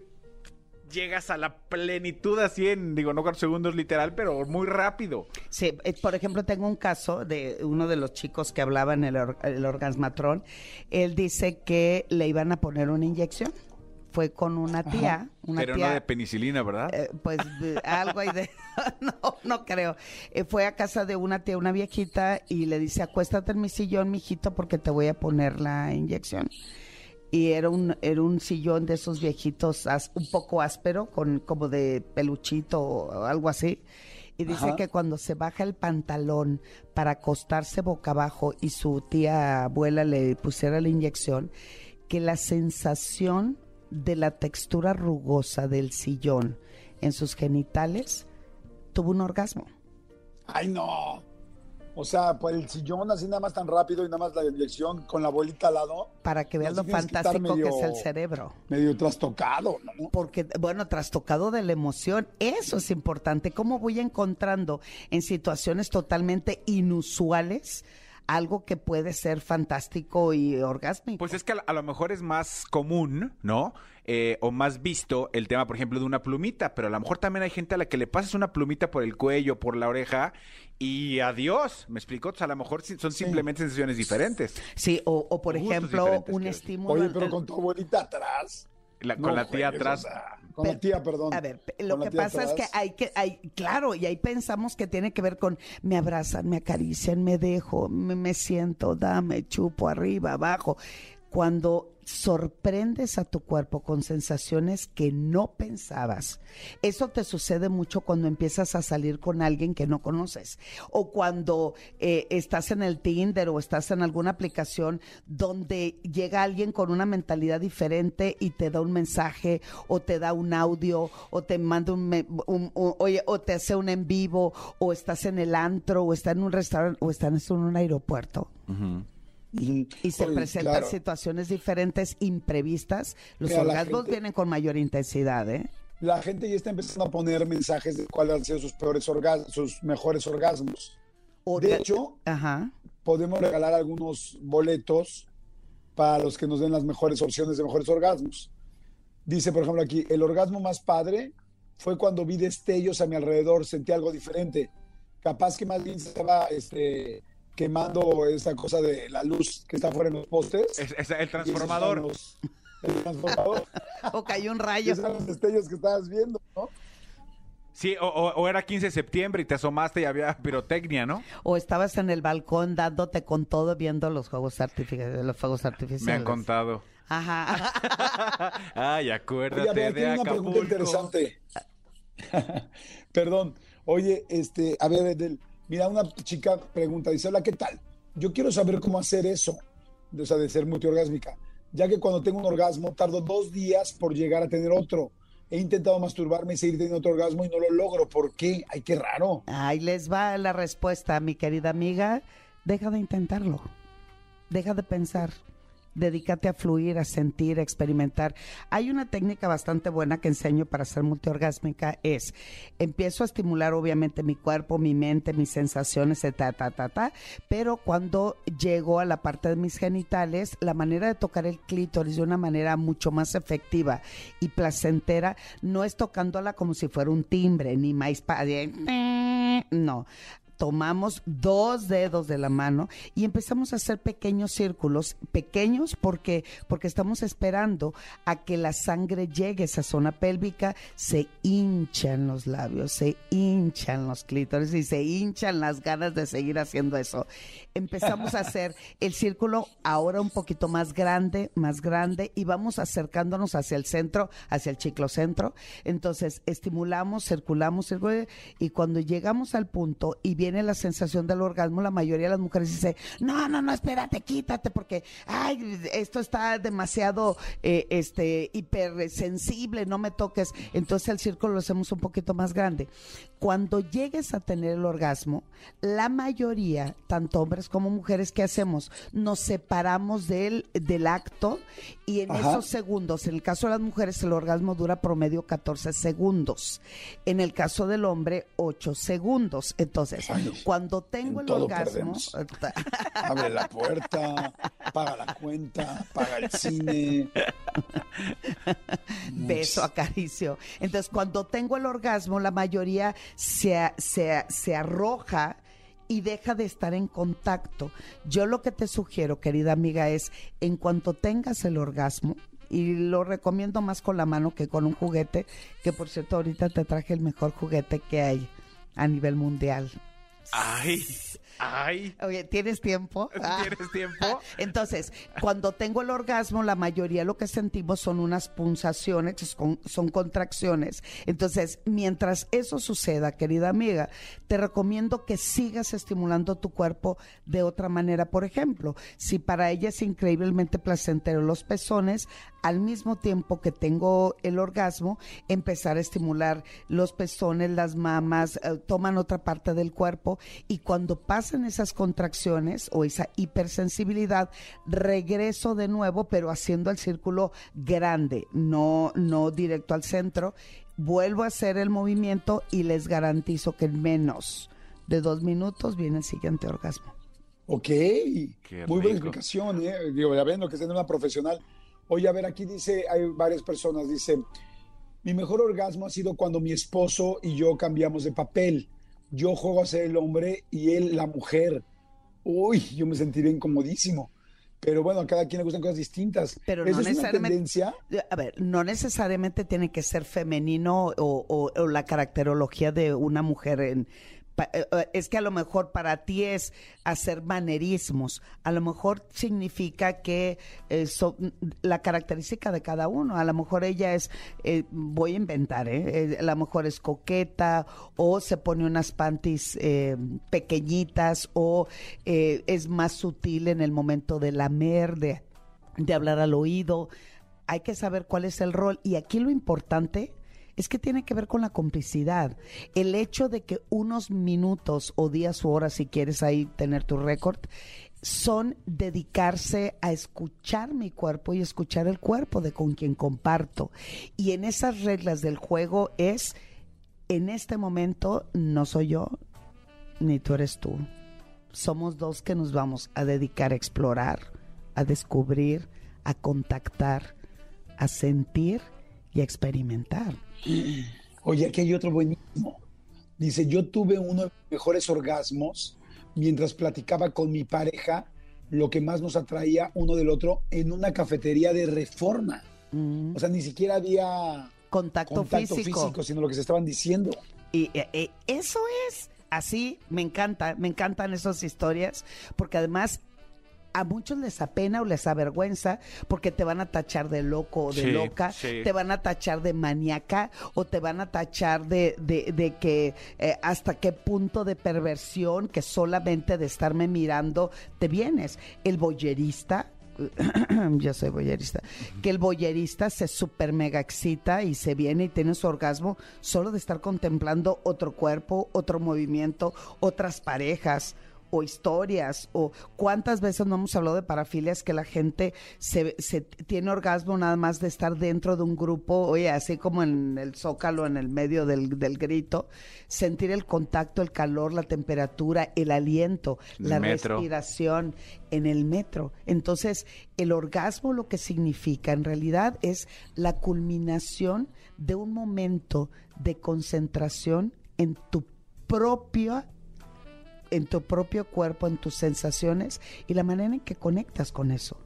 llegas a la plenitud así en, digo, no cuatro segundos literal, pero muy rápido. Sí, eh, por ejemplo, tengo un caso de uno de los chicos que hablaba en el, or- el orgasmatrón. Él dice que le iban a poner una inyección. Fue con una tía, una pero tía no de penicilina, ¿verdad? Eh, pues de- algo ahí de... no, no creo. Eh, fue a casa de una tía, una viejita, y le dice, acuéstate en mi sillón, mijito, porque te voy a poner la inyección. Y era un, era un sillón de esos viejitos as- un poco áspero, con como de peluchito o algo así. Y dice Ajá. que cuando se baja el pantalón para acostarse boca abajo y su tía abuela le pusiera la inyección, que la sensación de la textura rugosa del sillón en sus genitales tuvo un orgasmo. Ay, no. O sea, pues el sillón así nada más tan rápido y nada más la inyección con la bolita al lado, Para que veas lo que fantástico que es el cerebro. medio trastocado, ¿no? Porque, bueno, trastocado de la emoción, eso es importante. ¿Cómo voy encontrando en situaciones totalmente inusuales algo que puede ser fantástico y orgásmico? Pues es que a, lo mejor es más común, ¿no? Eh, o más visto el tema, por ejemplo, de una plumita, pero a lo mejor también hay gente a la que le pasas una plumita por el cuello, por la oreja y adiós, ¿me explico? O sea, a lo mejor son simplemente sensaciones diferentes. Sí, o, o por Gustos ejemplo, un estímulo. Oye, pero con tu abuelita atrás. La- No con la tía juegues, atrás. o sea, con la tía, perdón. A ver, lo que pasa es que hay que, hay, claro, y ahí pensamos que tiene que ver con me abrazan, me acarician, me dejo, me, me siento, dame, chupo arriba, abajo. Cuando sorprendes a tu cuerpo con sensaciones que no pensabas, eso te sucede mucho cuando empiezas a salir con alguien que no conoces o cuando eh, estás en el Tinder o estás en alguna aplicación donde llega alguien con una mentalidad diferente y te da un mensaje o te da un audio o te manda un, oye, o te hace un en vivo o estás en el antro o estás en un restaurante o estás en un aeropuerto Y, y se oye, presentan claro. situaciones diferentes imprevistas, los Mira, orgasmos gente- vienen con mayor intensidad, ¿eh? La gente ya está empezando a poner mensajes de cuáles han sido sus peores orgasmos, sus mejores orgasmos. O De hecho, Ajá. podemos regalar algunos boletos para los que nos den las mejores opciones de mejores orgasmos. Dice, por ejemplo, aquí, el orgasmo más padre fue cuando vi destellos a mi alrededor, sentí algo diferente. Capaz que más bien estaba este, quemando esa cosa de la luz que está fuera en los postes. Es, es el transformador. Los, el transformador. o cayó un rayo. Esos eran los destellos que estabas viendo, ¿no? Sí, o, o, o, era 15 de septiembre y te asomaste y había pirotecnia, ¿no? O estabas en el balcón dándote con todo viendo los juegos artificiales, los fuegos artificiales. Me han contado. Ajá. Ay, acuérdate Oye, a ver, de una Acapulco. pregunta interesante. Perdón. Oye, este, a ver, Edel, mira, una chica pregunta, dice, hola, ¿qué tal? Yo quiero saber cómo hacer eso, o sea, de ser multiorgásmica, ya que cuando tengo un orgasmo tardo dos días por llegar a tener otro. He intentado masturbarme y seguir teniendo otro orgasmo y no lo logro. ¿Por qué? Ay, qué raro. Ahí les va la respuesta, mi querida amiga. Deja de intentarlo. Deja de pensar. Dedícate a fluir, a sentir, a experimentar. Hay una técnica bastante buena que enseño para ser multiorgásmica. Es, empiezo a estimular obviamente mi cuerpo, mi mente, mis sensaciones, ta. Pero cuando llego a la parte de mis genitales, la manera de tocar el clítoris de una manera mucho más efectiva y placentera no es tocándola como si fuera un timbre, ni pa- No, tomamos dos dedos de la mano y empezamos a hacer pequeños círculos, pequeños porque porque estamos esperando a que la sangre llegue a esa zona pélvica, se hinchan los labios, se hinchan los clítores y se hinchan las ganas de seguir haciendo eso. Empezamos a hacer el círculo ahora un poquito más grande, más grande y vamos acercándonos hacia el centro, hacia el ciclocentro. Entonces, estimulamos, circulamos, y cuando llegamos al punto y viene la sensación del orgasmo, la mayoría de las mujeres dice, no, no, no, espérate, quítate, porque, ay, esto está demasiado, eh, este, hipersensible, no me toques. Entonces el círculo lo hacemos un poquito más grande. Cuando llegues a tener el orgasmo, la mayoría, tanto hombres como mujeres, ¿qué hacemos? Nos separamos del, del acto y en Ajá. esos segundos, en el caso de las mujeres, el orgasmo dura promedio 14 segundos. En el caso del hombre, 8 segundos. Entonces, Ay, cuando tengo en el orgasmo, Abre la puerta, paga la cuenta, paga el cine. beso, acaricio. Entonces, cuando tengo el orgasmo, la mayoría se, se, se arroja y deja de estar en contacto. Yo lo que te sugiero, querida amiga, es en cuanto tengas el orgasmo, y lo recomiendo más con la mano que con un juguete, que por cierto ahorita te traje el mejor juguete que hay a nivel mundial. Ay, ay. Oye, ¿tienes tiempo? ¿Tienes tiempo? Entonces, cuando tengo el orgasmo, la mayoría lo que sentimos son unas punzaciones, son, contracciones. Entonces, mientras eso suceda, querida amiga, te recomiendo que sigas estimulando tu cuerpo de otra manera. Por ejemplo, si para ella es increíblemente placentero los pezones, al mismo tiempo que tengo el orgasmo, empezar a estimular los pezones, las mamas, eh, toman otra parte del cuerpo y cuando pasan esas contracciones o esa hipersensibilidad, regreso de nuevo, pero haciendo el círculo grande, no, no directo al centro. Vuelvo a hacer el movimiento y les garantizo que en menos de dos minutos viene el siguiente orgasmo. Ok, Qué muy buena explicación, ¿eh? Digo, ya ven lo que es tener una profesional. Oye, a ver, aquí dice, hay varias personas, dice, mi mejor orgasmo ha sido cuando mi esposo y yo cambiamos de papel. Yo juego a ser el hombre y él la mujer. Uy, yo me sentiré incomodísimo. Pero bueno, a cada quien le gustan cosas distintas. Pero ¿Esa no es una necesariamente- tendencia? A ver, no necesariamente tiene que ser femenino o, o- o la caracterología de una mujer en es que a lo mejor para ti es hacer manerismos, a lo mejor significa que eh, la característica de cada uno, a lo mejor ella es, eh, voy a inventar, ¿eh? Eh, a lo mejor es coqueta o se pone unas panties eh, pequeñitas o eh, es más sutil en el momento de lamer, de, de hablar al oído. Hay que saber cuál es el rol y aquí lo importante es que tiene que ver con la complicidad. El hecho de que unos minutos o días o horas, si quieres ahí tener tu récord, son dedicarse a escuchar mi cuerpo y escuchar el cuerpo de con quien comparto. Y en esas reglas del juego es, en este momento no soy yo, ni tú eres tú. somos dos que nos vamos a dedicar a explorar, a descubrir, a contactar, a sentir y a experimentar. Oye, aquí hay otro buenísimo. Dice, yo tuve uno de los mejores orgasmos mientras platicaba con mi pareja lo que más nos atraía uno del otro en una cafetería de reforma. Mm. O sea, ni siquiera había Contacto, contacto físico. físico, sino lo que se estaban diciendo. Y eh, eh, eso es así, me encanta, me encantan esas historias, porque además a muchos les apena o les avergüenza porque te van a tachar de loco o de Sí, loca, sí. te van a tachar de maníaca o te van a tachar de, de- de que eh, hasta qué punto de perversión que solamente de estarme mirando te vienes. El boyerista yo soy boyerista, que el boyerista se super mega excita y se viene y tiene su orgasmo solo de estar contemplando otro cuerpo, otro movimiento, otras parejas o historias o cuántas veces no hemos hablado de parafilias que la gente se, se tiene orgasmo nada más de estar dentro de un grupo, oye, así como en el zócalo, en el medio del, del grito, sentir el contacto, el calor, la temperatura, el aliento, El la metro. respiración en el metro. Entonces, el orgasmo lo que significa en realidad es la culminación de un momento de concentración en tu propia en tu propio cuerpo, en tus sensaciones y la manera en que conectas con eso.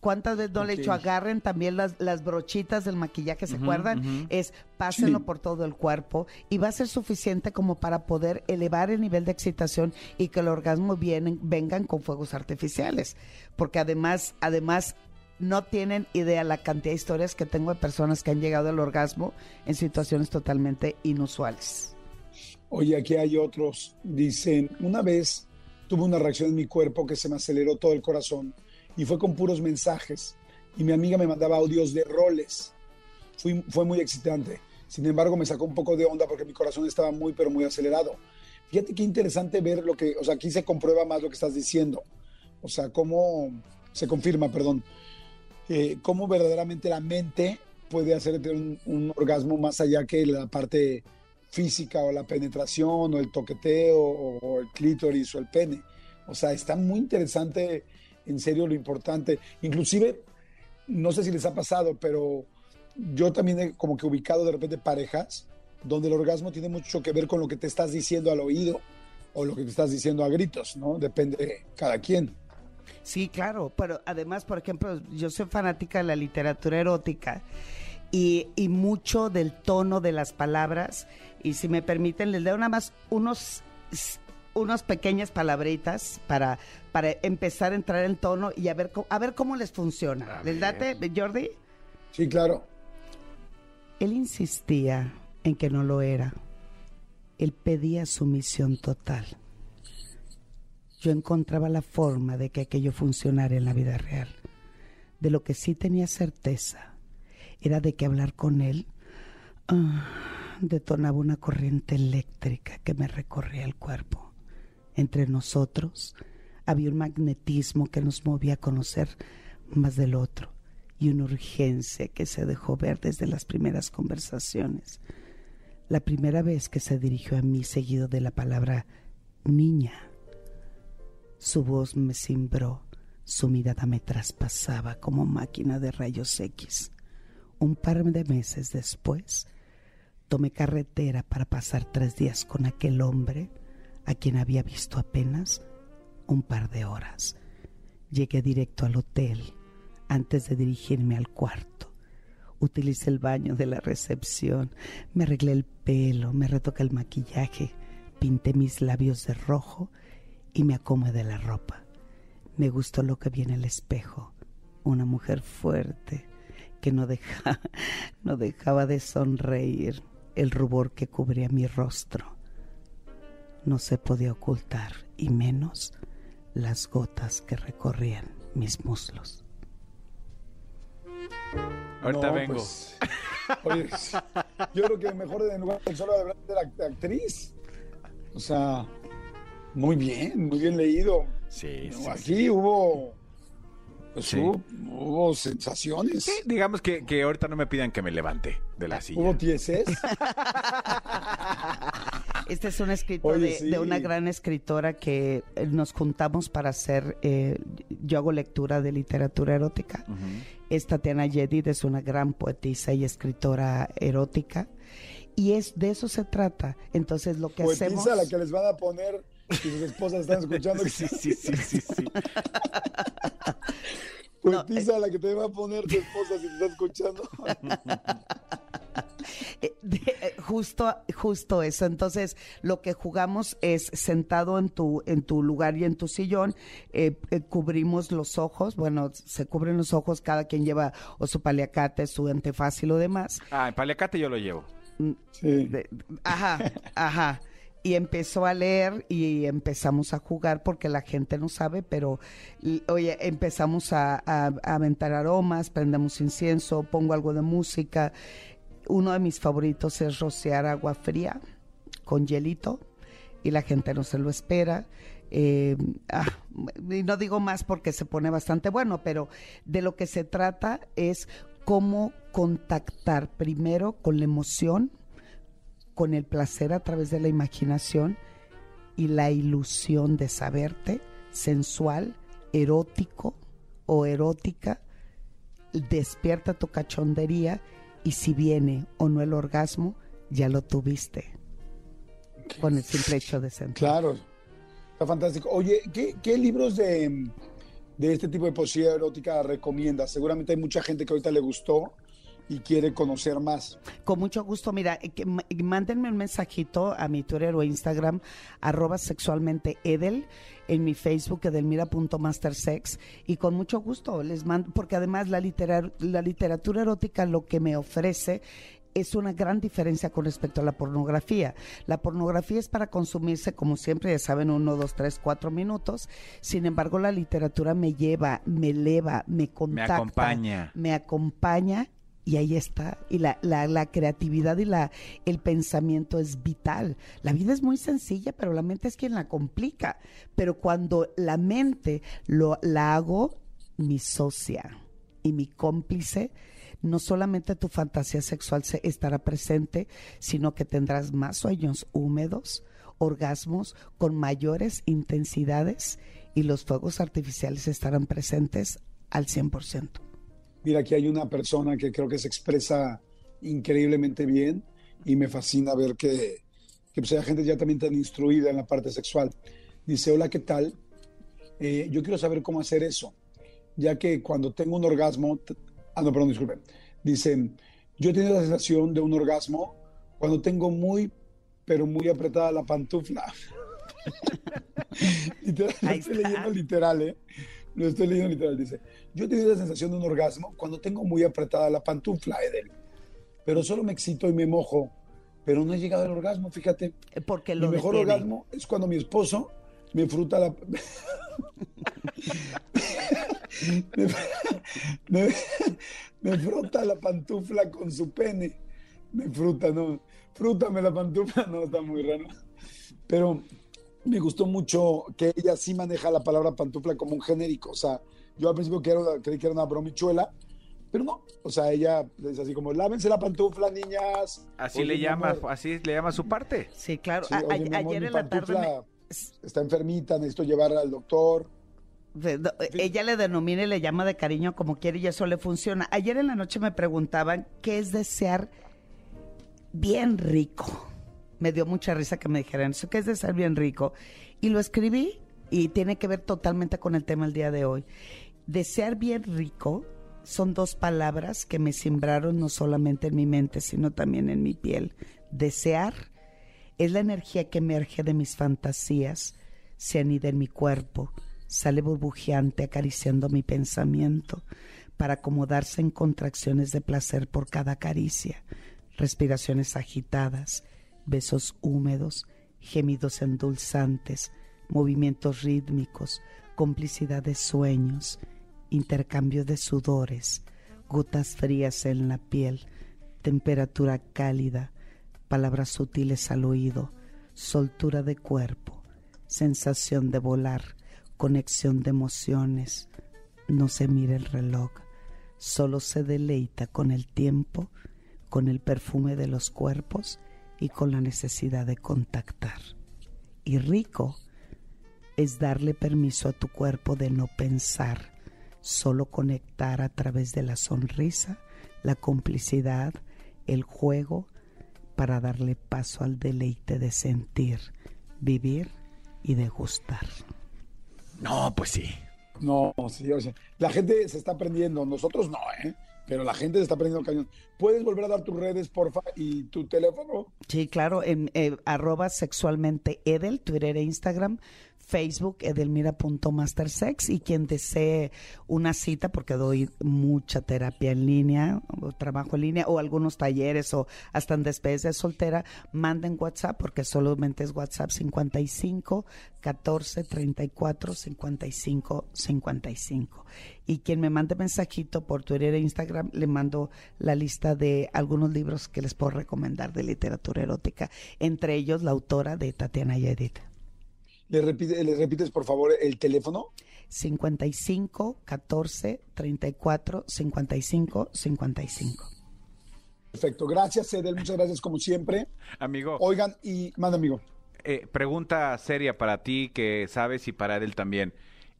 ¿Cuántas veces no le he dicho agarren también las, las brochitas del maquillaje, ¿se acuerdan? Es pásenlo Sí. por todo el cuerpo y va a ser suficiente como para poder elevar el nivel de excitación y que el orgasmo vienen, vengan con fuegos artificiales. Porque además, además, no tienen idea la cantidad de historias que tengo de personas que han llegado al orgasmo en situaciones totalmente inusuales. Oye, aquí hay otros. Dicen, una vez tuve una reacción en mi cuerpo que se me aceleró todo el corazón y fue con puros mensajes. Y mi amiga me mandaba audios de roles. Fui- fue muy excitante. Sin embargo, me sacó un poco de onda porque mi corazón estaba muy, pero muy acelerado. Fíjate qué interesante ver lo que, o sea, aquí se comprueba más lo que estás diciendo. O sea, cómo se confirma, perdón, eh, cómo verdaderamente la mente puede hacer un orgasmo más allá que la parte física o la penetración o el toqueteo o, el clítoris o el pene. O sea, está muy interesante, en serio, lo importante. Inclusive, no sé si les ha pasado, pero yo también he como que ubicado de repente parejas donde el orgasmo tiene mucho que ver con lo que te estás diciendo al oído o lo que te estás diciendo a gritos, ¿no? Depende de cada quien. Sí, claro, pero además, por ejemplo, yo soy fanática de la literatura erótica y, y mucho del tono de las palabras. Y si me permiten, les leo nada más unos, unas pequeñas palabritas para, para empezar a entrar en tono y a ver, cómo- a ver cómo les funciona. A ¿Les date, Jordi? Sí, claro. Él insistía en que no lo era. Él pedía sumisión total. Yo encontraba la forma de que aquello funcionara en la vida real. De lo que sí tenía certeza era de que hablar con él ah, detonaba una corriente eléctrica que me recorría el cuerpo. Entre nosotros había un magnetismo que nos movía a conocer más del otro y una urgencia que se dejó ver desde las primeras conversaciones. La primera vez que se dirigió a mí seguido de la palabra niña. Su voz me cimbró, su mirada me traspasaba como máquina de rayos X. Un par de meses después, tomé carretera para pasar tres días con aquel hombre a quien había visto apenas un par de horas. Llegué directo al hotel antes de dirigirme al cuarto. Utilicé el baño de la recepción, me arreglé el pelo, me retoqué el maquillaje, pinté mis labios de rojo y me acomodé la ropa. Me gustó lo que vi en el espejo, una mujer fuerte que no, deja, no dejaba de sonreír, el rubor que cubría mi rostro. No se podía ocultar, y menos las gotas que recorrían mis muslos. Ahorita No, vengo. pues, oye, yo creo que mejor en lugar del solo de la de actriz. O sea, muy bien, muy bien leído. Sí, No, sí, sí. Aquí hubo, Sí. hubo, hubo sensaciones. Sí, digamos que, que ahorita no me pidan que me levante de la silla. Hubo tieses. Este es un escrito Oye, de, sí. de una gran escritora que eh, nos juntamos para hacer, eh, yo hago lectura de literatura erótica. Es Tatiana Yedid, es una gran poetisa y escritora erótica. Y es de eso se trata. Entonces lo que hacemos... Poetisa la que les van a poner si sus esposas están escuchando. Sí, sí, sí, sí, sí. Poetisa la que te va a poner tu esposa si te está escuchando. Eh, eh, justo, justo eso. Entonces, lo que jugamos es sentado en tu, en tu lugar y en tu sillón, eh, eh, cubrimos los ojos, bueno, se cubren los ojos, cada quien lleva o su paliacate, su antefaz y lo demás. Ah, en paliacate yo lo llevo. Sí. De- ajá, ajá. Y empezó a leer y empezamos a jugar porque la gente no sabe, pero oye, empezamos a, a- a aventar aromas, prendemos incienso, pongo algo de música. Uno de mis favoritos es rociar agua fría con hielito y la gente no se lo espera. Eh, ah, y no digo más porque se pone bastante bueno, pero de lo que se trata es cómo contactar primero con la emoción, con el placer a través de la imaginación y la ilusión de saberte sensual, erótico o erótica, despierta tu cachondería y si viene o no el orgasmo, ya lo tuviste con el simple hecho de sentir. Claro, está fantástico. Oye, ¿qué, libros de, de este tipo de poesía erótica recomiendas? Seguramente hay mucha gente que ahorita le gustó y quiere conocer más. Con mucho gusto, mira, eh, que ma- mándenme un mensajito a mi Twitter o Instagram, arroba sexualmente edel, en mi Facebook, edelmira.mastersex, y con mucho gusto les mando, porque además la, literar- la literatura erótica lo que me ofrece es una gran diferencia con respecto a la pornografía. La pornografía es para consumirse, como siempre, ya saben, uno, dos, tres, cuatro minutos. Sin embargo, la literatura me lleva, me eleva, me contacta, acompaña. me acompaña y ahí está. Y la, la, creatividad y la, el pensamiento es vital. La vida es muy sencilla, pero la mente es quien la complica. Pero cuando la mente lo, la hago mi socia y mi cómplice, no solamente tu fantasía sexual se estará presente, sino que tendrás más sueños húmedos, orgasmos con mayores intensidades y los fuegos artificiales estarán presentes al 100%. Mira, aquí hay una persona que creo que se expresa increíblemente bien y me fascina ver que, que pues, hay gente ya también tan instruida en la parte sexual. Dice, hola, ¿qué tal? Eh, yo quiero saber cómo hacer eso, ya que cuando tengo un orgasmo, ah, no, perdón, disculpen. Dice, yo he tenido la sensación de un orgasmo cuando tengo muy, pero muy apretada la pantufla. literal, literal, ¿eh? Lo estoy leyendo literal. Dice, yo he tenido la sensación de un orgasmo cuando tengo muy apretada la pantufla, Edel. Pero solo me excito y me mojo. Pero no he llegado al orgasmo, fíjate. Eh, Porque Mi mejor detiene. orgasmo es cuando mi esposo me fruta la... me, me- me frota la pantufla con su pene. Me fruta, no. Frútame la pantufla, no, está muy raro. Pero me gustó mucho que ella sí maneja la palabra pantufla como un genérico. O sea, yo al principio que era- creí que era una bromichuela, pero no. O sea, ella es así como, lávense la pantufla, niñas. Así Oye, le llama, amor, así le llama su parte. Sí, claro. Sí, A- oye, a- mi amor, ayer mi en la tarde me- pantufla está enfermita, necesito llevarla al doctor. ella le denomina y le llama de cariño como quiere y eso le funciona. Ayer en la noche me preguntaban qué es desear bien rico. Me dio mucha risa que me dijeran eso, qué es desear bien rico. Y lo escribí y tiene que ver totalmente con el tema el día de hoy. Desear bien rico son dos palabras que me simbraron no solamente en mi mente, sino también en mi piel. Desear es la energía que emerge de mis fantasías, se anida en mi cuerpo, sale burbujeante acariciando mi pensamiento para acomodarse en contracciones de placer por cada caricia, respiraciones agitadas, besos húmedos, gemidos endulzantes, movimientos rítmicos, complicidad de sueños, intercambio de sudores, gotas frías en la piel, temperatura cálida, palabras sutiles al oído, soltura de cuerpo, sensación de volar, conexión de emociones. No se mira el reloj, solo se deleita con el tiempo, con el perfume de los cuerpos y con la necesidad de contactar. Y rico es darle permiso a tu cuerpo de no pensar, solo conectar a través de la sonrisa, la complicidad, el juego, para darle paso al deleite de sentir, vivir y degustar. No, pues sí. No, sí, o sea, la gente se está aprendiendo, nosotros no, ¿eh? Pero la gente se está aprendiendo cañón. ¿Puedes volver a dar tus redes, porfa, y tu teléfono? Sí, claro, en eh, arroba sexualmente Edel, Twitter e Instagram, Facebook edelmira.mastersex y quien desee una cita, porque doy mucha terapia en línea, o trabajo en línea, o algunos talleres, o hasta en despedida de soltera, manden WhatsApp, porque solamente es WhatsApp 55 14 34 55 55. Y quien me mande mensajito por Twitter e Instagram, le mando la lista de algunos libros que les puedo recomendar de literatura erótica, entre ellos la autora de Tatiana Yedid. ¿Le, repite, ¿Le repites, por favor, el teléfono? 55 14 34 55 55. Perfecto, gracias Edel, muchas gracias como siempre. Amigo. Oigan, y manda amigo. Eh, pregunta seria para ti que sabes y para él también.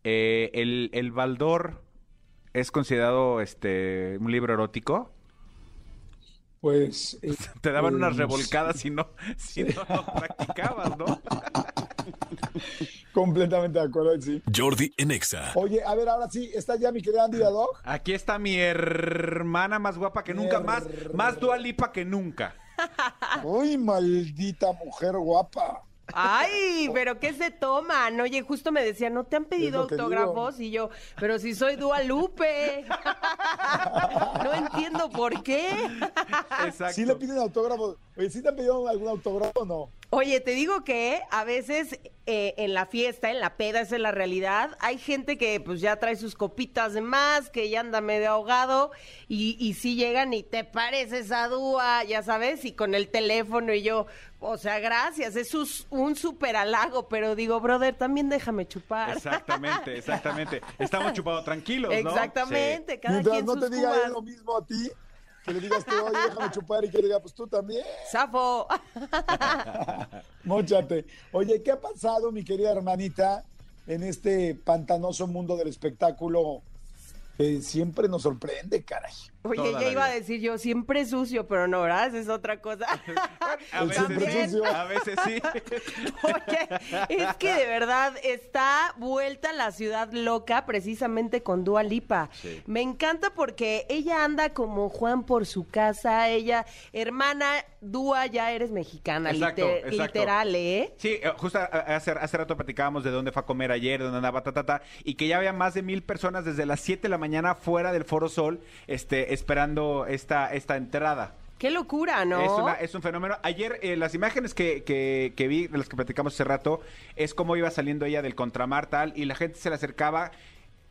Eh, ¿el, ¿El Baldor es considerado este un libro erótico? Pues... Eh, Te daban unas pues, revolcadas si no, si no lo practicabas, ¿no? Completamente de acuerdo, sí. Jordi en Exa. Oye, a ver, ahora sí, ¿está ya mi querida Andy Dog? Aquí está mi hermana más guapa que nunca, más, más dualipa que nunca. Uy, maldita mujer guapa. Ay, pero ¿qué se toman? Oye, justo me decía, ¿no te han pedido autógrafos? Y yo, pero si soy Dualupe. no entiendo por qué. Exacto. ¿Sí le piden autógrafos? Oye, ¿sí te han pedido algún autógrafo o no? Oye, te digo que a veces eh, en la fiesta, en la peda, esa es la realidad. Hay gente que pues ya trae sus copitas de más, que ya anda medio ahogado y, y sí llegan y te pareces a Dúa, ya sabes, y con el teléfono y yo, o sea, gracias, es un, un súper halago, pero digo, brother, también déjame chupar. Exactamente, exactamente. Estamos chupados tranquilos, ¿no? Exactamente, cada Mientras quien no sus te diga lo mismo a ti, que le digas tú, oye, déjame chupar y que le diga, pues tú también. Safo. Móchate. Oye, ¿qué ha pasado, mi querida hermanita, en este pantanoso mundo del espectáculo que siempre nos sorprende, caray? Oye, Toda ya la iba a decir yo, siempre sucio, pero no, ¿verdad? Esa es otra cosa. A veces sí, sucio. a veces sí. Oye, es que de verdad está vuelta la ciudad loca precisamente con Dua Lipa. Sí. Me encanta porque ella anda como Juan por su casa, ella, hermana Dua, ya eres mexicana, Exacto, liter- exacto. literal, ¿eh? Sí, eh, justo a- hace, hace rato platicábamos de dónde fue a comer ayer, de dónde andaba, ta, ta, ta, y que ya había más de mil personas desde las 7 de la mañana fuera del Foro Sol, este, esperando esta, esta entrada. Qué locura, ¿no? Es, una- es un fenómeno. Ayer, eh, las imágenes que, que- que vi, de las que platicamos hace rato, es cómo iba saliendo ella del contramar tal, y la gente se le acercaba.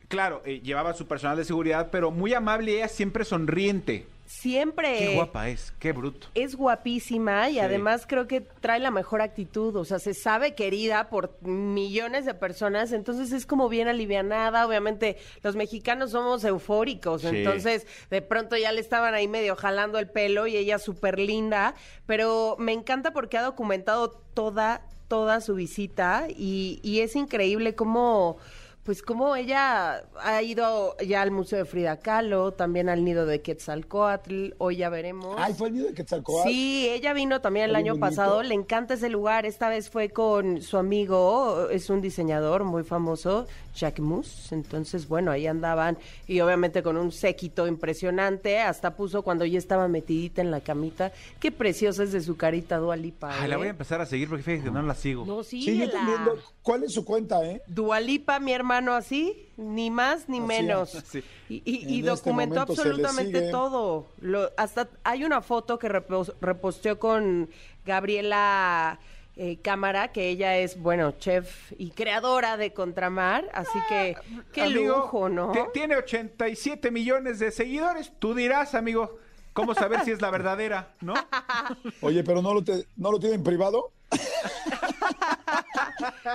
Claro, eh, llevaba su personal de seguridad, pero muy amable y ella siempre sonriente. Siempre. Qué guapa es, qué bruto. es guapísima y Sí. además creo que trae la mejor actitud, o sea, se sabe querida por millones de personas, entonces es como bien alivianada, obviamente los mexicanos somos eufóricos, Sí. entonces de pronto ya le estaban ahí medio jalando el pelo y ella súper linda, pero me encanta porque ha documentado toda, toda su visita y, y es increíble cómo... Pues como ella ha ido ya al Museo de Frida Kahlo, también al nido de Quetzalcoatl, hoy ya veremos. Ay, fue el nido de Quetzalcóatl. Sí, ella vino también el año bonito. pasado, le encanta ese lugar, esta vez fue con su amigo, es un diseñador muy famoso, Jacques Mus, entonces bueno, ahí andaban y obviamente con un séquito impresionante, hasta puso cuando ya estaba metidita en la camita, qué preciosa es de su carita Dualipa. Ay, la voy a empezar a seguir porque fíjate que no la sigo. No, Sí, sí, yo también. ¿Cuál es su cuenta, eh? Dualipa, mi hermano, así, ni más ni Así menos. es. Sí. Y, y- y En este documentó absolutamente todo. Lo, hasta hay una foto que repos- reposteó con Gabriela eh, Cámara, que ella es, bueno, chef y creadora de Contramar, así que qué Amigo, lujo, ¿no? Tiene 87 millones de seguidores. Tú dirás, amigo, cómo saber si es la verdadera, ¿no? Oye, pero no lo, te, no lo tienen privado.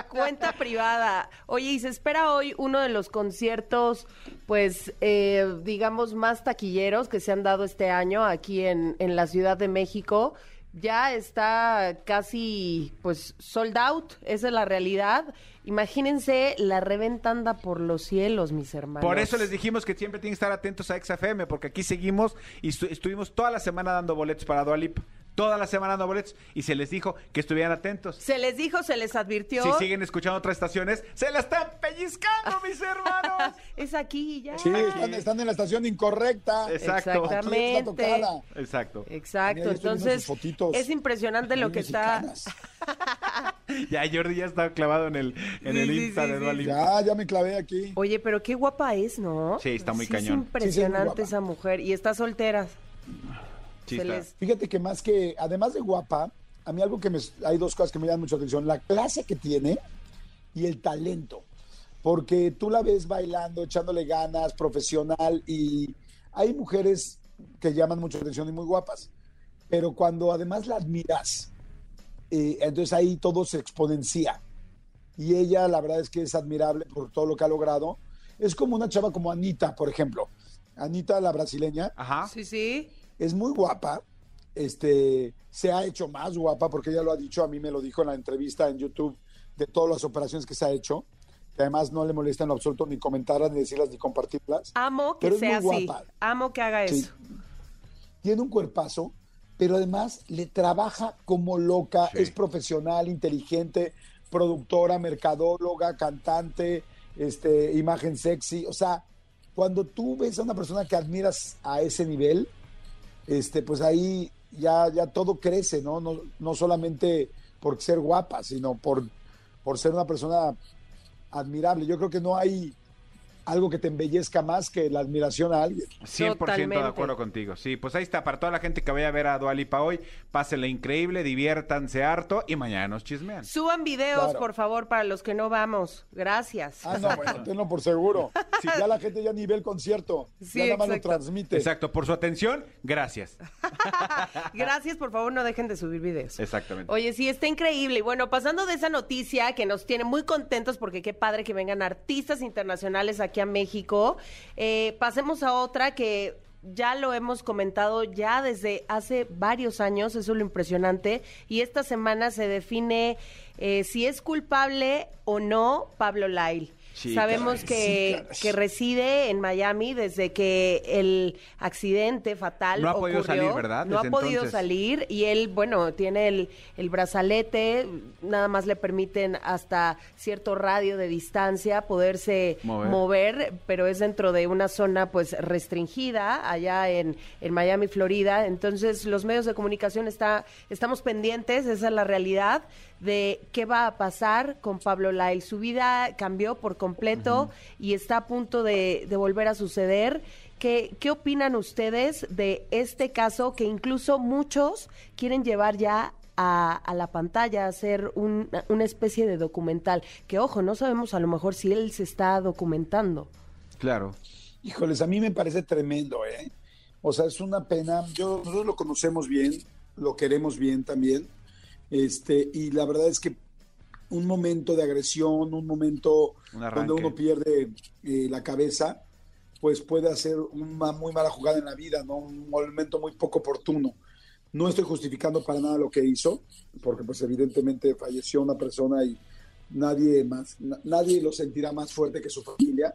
Cuenta privada. Oye, y se espera hoy uno de los conciertos, pues, eh, digamos, más taquilleros que se han dado este año aquí en, en la Ciudad de México. ya está casi pues sold out, esa es la realidad. Imagínense la reventa anda por los cielos, mis hermanos. Por eso les dijimos que siempre tienen que estar atentos a XFM, porque aquí seguimos y estu- estuvimos toda la semana dando boletos para Dualip. Toda la semana dando boletos y se les dijo que estuvieran atentos. Se les dijo, se les advirtió. Si siguen escuchando otras estaciones, se la están pellizcando, mis hermanos. Es aquí ya. Sí, están, están en la estación incorrecta. Exacto. Aquí tocada. Exacto. Exacto, entonces es impresionante lo que está. Ya Jordi ya está clavado en el, en Sí, el Insta sí, de sí, Dua Lipa. Ya, ya me clavé aquí. Oye, pero qué guapa es, ¿no? Sí, está muy Sí, cañón. Es impresionante esa mujer y está soltera. Se les- Fíjate que más que, además de guapa, a mí algo que me, hay dos cosas que me llaman mucho la atención, la clase que tiene y el talento. Porque tú la ves bailando, echándole ganas, profesional, y hay mujeres que llaman mucho la atención y muy guapas. Pero cuando además la admiras, eh, entonces ahí todo se exponencia. Y ella, la verdad es que es admirable por todo lo que ha logrado. Es como una chava como Anita, por ejemplo. Anita, la brasileña, Ajá. Sí, sí. Es muy guapa. Este, se ha hecho más guapa porque ella lo ha dicho, a mí me lo dijo en la entrevista en YouTube de todas las operaciones que se ha hecho. Que además no le molesta en lo absoluto ni comentarlas, ni decirlas, ni compartirlas. Amo que Pero es sea muy así. guapa. Amo que haga Sí. eso. Tiene un cuerpazo, pero además le trabaja como loca, Sí. es profesional, inteligente, productora, mercadóloga, cantante, este, imagen sexy. O sea, cuando tú ves a una persona que admiras a ese nivel, este, pues ahí ya, ya todo crece, ¿no? ¿no? No solamente por ser guapa, sino por, por ser una persona admirable. Yo creo que no hay algo que te embellezca más que la admiración a alguien. 100% Totalmente. de acuerdo contigo. Sí, pues ahí está. Para toda la gente que vaya a ver a Dualipa hoy, pásenla increíble, diviértanse harto y mañana nos chismean. Suban videos, Claro. por favor, para los que no vamos. Gracias. Ah, no, bueno, tenlo por seguro. Si ya la gente ya ni ve el concierto, Sí, ya nada más lo transmite. Exacto, por su atención, gracias. Gracias, por favor, no dejen de subir videos. Exactamente. Oye, sí, está increíble. Y bueno, pasando de esa noticia que nos tiene muy contentos porque qué padre que vengan artistas internacionales aquí a México, eh, pasemos a otra que ya lo hemos comentado ya desde hace varios años, eso es lo impresionante, y esta semana se define eh, si es culpable o no Pablo Lyle. Sí, Sabemos caray. que, Sí, caray. que reside en Miami desde que el accidente fatal No ha podido ocurrió. salir, ¿verdad? No ha podido entonces. salir y él, bueno, tiene el, el brazalete, nada más le permiten hasta cierto radio de distancia poderse Mover. mover, pero es dentro de una zona pues restringida allá en, en Miami, Florida. Entonces los medios de comunicación está, estamos pendientes, esa es la realidad de qué va a pasar con Pablo Lyle. Su vida cambió por completo y está a punto de, de volver a suceder. ¿Qué, ¿Qué opinan ustedes de este caso que incluso muchos quieren llevar ya a, a la pantalla, a hacer un- una especie de documental? Que ojo, no sabemos a lo mejor si él se está documentando. Claro. Híjoles, a mí me parece tremendo, ¿eh? O sea, es una pena. Yo, nosotros lo conocemos bien, lo queremos bien también. Este, y la verdad es que un momento de agresión, un momento Un donde uno pierde eh, la cabeza, pues puede hacer una muy mala jugada en la vida, ¿no? Un momento muy poco oportuno. No estoy justificando para nada lo que hizo, porque pues evidentemente falleció una persona y nadie más, na- nadie lo sentirá más fuerte que su familia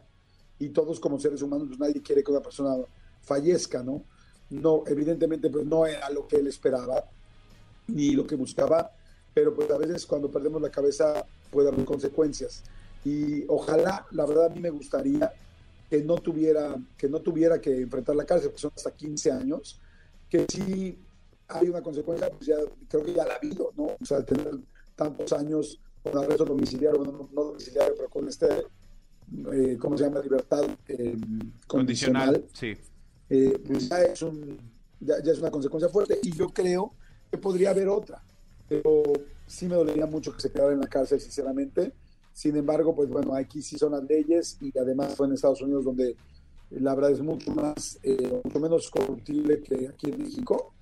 y todos como seres humanos, pues nadie quiere que una persona fallezca, ¿no? No, evidentemente pues no era lo que él esperaba ni lo que buscaba, pero pues a veces cuando perdemos la cabeza puede haber consecuencias. Y ojalá, la verdad a mí me gustaría que no tuviera que no tuviera que enfrentar la cárcel, porque son hasta 15 años, que si hay una consecuencia, pues ya creo que ya la ha habido, ¿no? O sea, tener tantos años con arresto domiciliario, bueno, no, no domiciliario, pero con este, eh, ¿cómo se llama? Libertad eh, condicional, Condicional, sí. eh, pues ya es, un, ya, ya es una consecuencia fuerte y yo creo que podría haber otra, pero sí me dolería mucho que se quedara en la cárcel, sinceramente. Sin embargo, pues bueno, aquí sí son las leyes y además fue en Estados Unidos donde la verdad es mucho más, eh, mucho menos corruptible que aquí en México,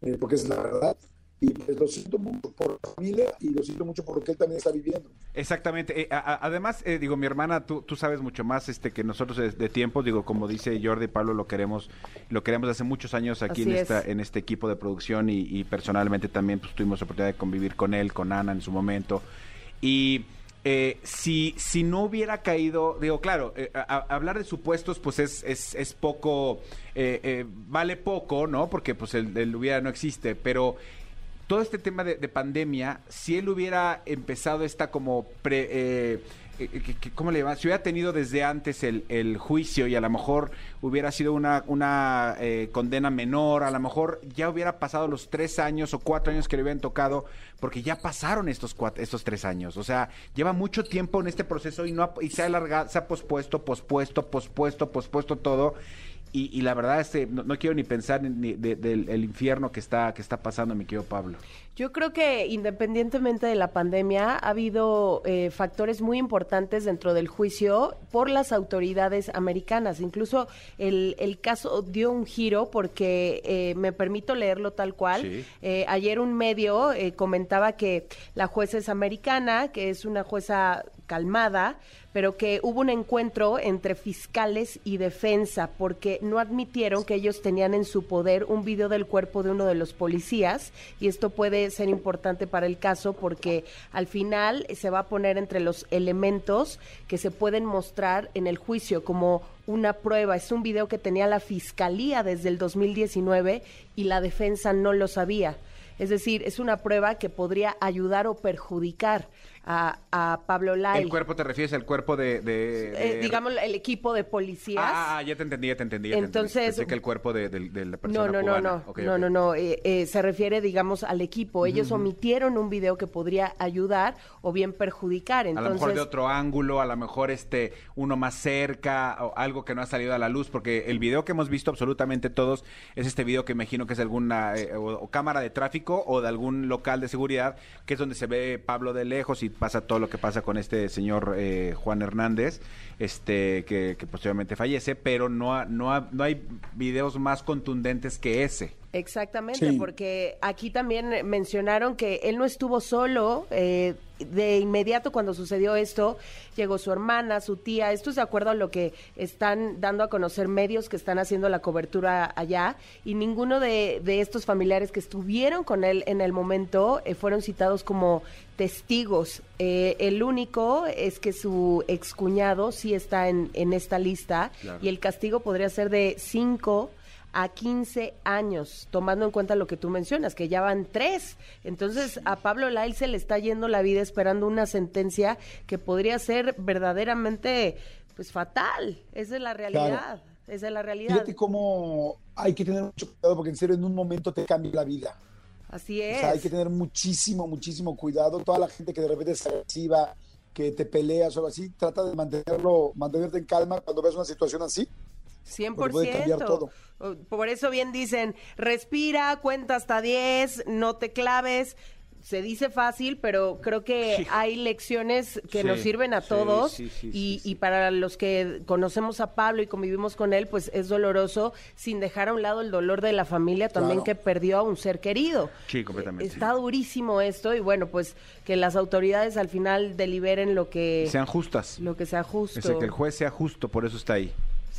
eh, porque es la verdad. Y pues lo siento mucho por la familia y lo siento mucho por lo que él también está viviendo. Exactamente. Eh, a- además, eh, digo, mi hermana, tú, tú sabes mucho más este que nosotros de, de tiempo. Digo, como dice Jordi Pablo, lo queremos, lo queremos hace muchos años aquí en esta, es. en este equipo de producción y, y personalmente también pues tuvimos oportunidad de convivir con él, con Ana en su momento. Y eh, si, si no hubiera caído, digo, claro, eh, a- a- hablar de supuestos, pues es, es, es poco, eh, eh, vale poco, ¿no? Porque pues el, el hubiera no existe, pero todo este tema de, de pandemia, si él hubiera empezado esta como pre, eh, eh, ¿cómo le llaman? Si hubiera tenido desde antes el, juicio y a lo mejor hubiera sido una, una eh, condena menor, a lo mejor ya hubiera pasado los tres años o cuatro años que le hubieran tocado, porque ya pasaron estos cuatro, estos tres años. O sea, lleva mucho tiempo en este proceso y no ha- y se ha alargado, se ha pospuesto, pospuesto, pospuesto, pospuesto todo. Y, y la verdad, este, no, no quiero ni pensar ni de- del el infierno que está, que está pasando, mi querido Pablo. Yo creo que independientemente de la pandemia, ha habido eh, factores muy importantes dentro del juicio por las autoridades americanas. Incluso el, el caso dio un giro porque eh, me permito leerlo tal cual. Sí. Eh, ayer un medio eh, comentaba que la jueza es americana, que es una jueza calmada, pero que hubo un encuentro entre fiscales y defensa porque no admitieron que ellos tenían en su poder un video del cuerpo de uno de los policías y esto puede ser importante para el caso porque al final se va a poner entre los elementos que se pueden mostrar en el juicio como una prueba. Es un video que tenía la fiscalía desde el 2019 y la defensa no lo sabía. Es decir, es una prueba que podría ayudar o perjudicar a, a Pablo Lai. ¿El cuerpo te refieres al cuerpo de...? de- Eh, digamos, el equipo de policías. Ah, ah, ya te entendí, ya te entendí. ya te entendí. Entonces- Pensé que el cuerpo de, de- la No, persona no, no, cubana. no, no, ok. no, no, eh, eh, se refiere, digamos, al equipo. Ellos omitieron un video que podría ayudar o bien perjudicar. A Entonces, lo mejor de otro ángulo, a lo mejor este uno más cerca o algo que no ha salido a la luz, porque el video que hemos visto absolutamente todos es este video que imagino que es alguna o, o cámara de tráfico o de algún local de seguridad, que es donde se ve Pablo de lejos y pasa todo lo que pasa con este señor eh, Juan Hernández, este que, que posteriormente fallece, pero no, ha- no, ha- no hay videos más contundentes que ese. Exactamente, Sí. porque aquí también mencionaron que él no estuvo solo. eh, de inmediato cuando sucedió esto, llegó su hermana, su tía. Esto es de acuerdo a lo que están dando a conocer medios que están haciendo la cobertura allá. Y ninguno de, de estos familiares que estuvieron con él en el momento eh, fueron citados como testigos. Eh, el único es que su excuñado sí está en, en esta lista Claro. y el castigo podría ser de cinco a 15 años, tomando en cuenta lo que tú mencionas, que ya van tres. Entonces, a Pablo Lai se le está yendo la vida esperando una sentencia que podría ser verdaderamente, pues, fatal. Esa es la realidad. Esa es la realidad. Fíjate cómo hay que tener mucho cuidado porque en serio en un momento te cambia la vida. Así O es. sea, hay que tener muchísimo, muchísimo cuidado. Toda la gente que de repente es agresiva, que te peleas o algo así, trata de mantenerlo, mantenerte en calma cuando ves una situación así. 100%. Porque puede cambiar todo. O- Por eso bien dicen, respira, cuenta hasta 10, no te claves. Se dice fácil, pero creo que hay lecciones que Sí, nos sirven a sí, todos y, y para los que conocemos a Pablo y convivimos con él, pues es doloroso, sin dejar a un lado el dolor de la familia también Claro. que perdió a un ser querido. Sí, completamente. Está durísimo esto y bueno, pues que las autoridades al final deliberen lo que, Sean justas. lo que sea justo. Ese, que el juez sea justo, por eso está ahí.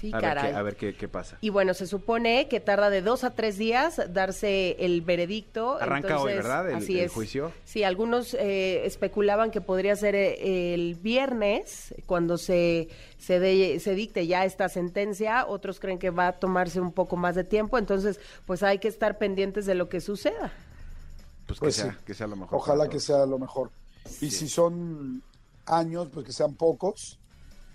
Sí, a, ver qué, a ver qué, qué pasa. Y bueno, se supone que tarda de dos a tres días darse el veredicto. Arranca hoy, ¿verdad? El- así el es. juicio. Sí, algunos eh, especulaban que podría ser eh, el viernes cuando se se, de- se dicte ya esta sentencia. Otros creen que va a tomarse un poco más de tiempo. Entonces, pues hay que estar pendientes de lo que suceda. Pues, Pues que, sea, sí. que sea lo mejor. Ojalá que sea lo mejor. Y si son años, pues que sean pocos.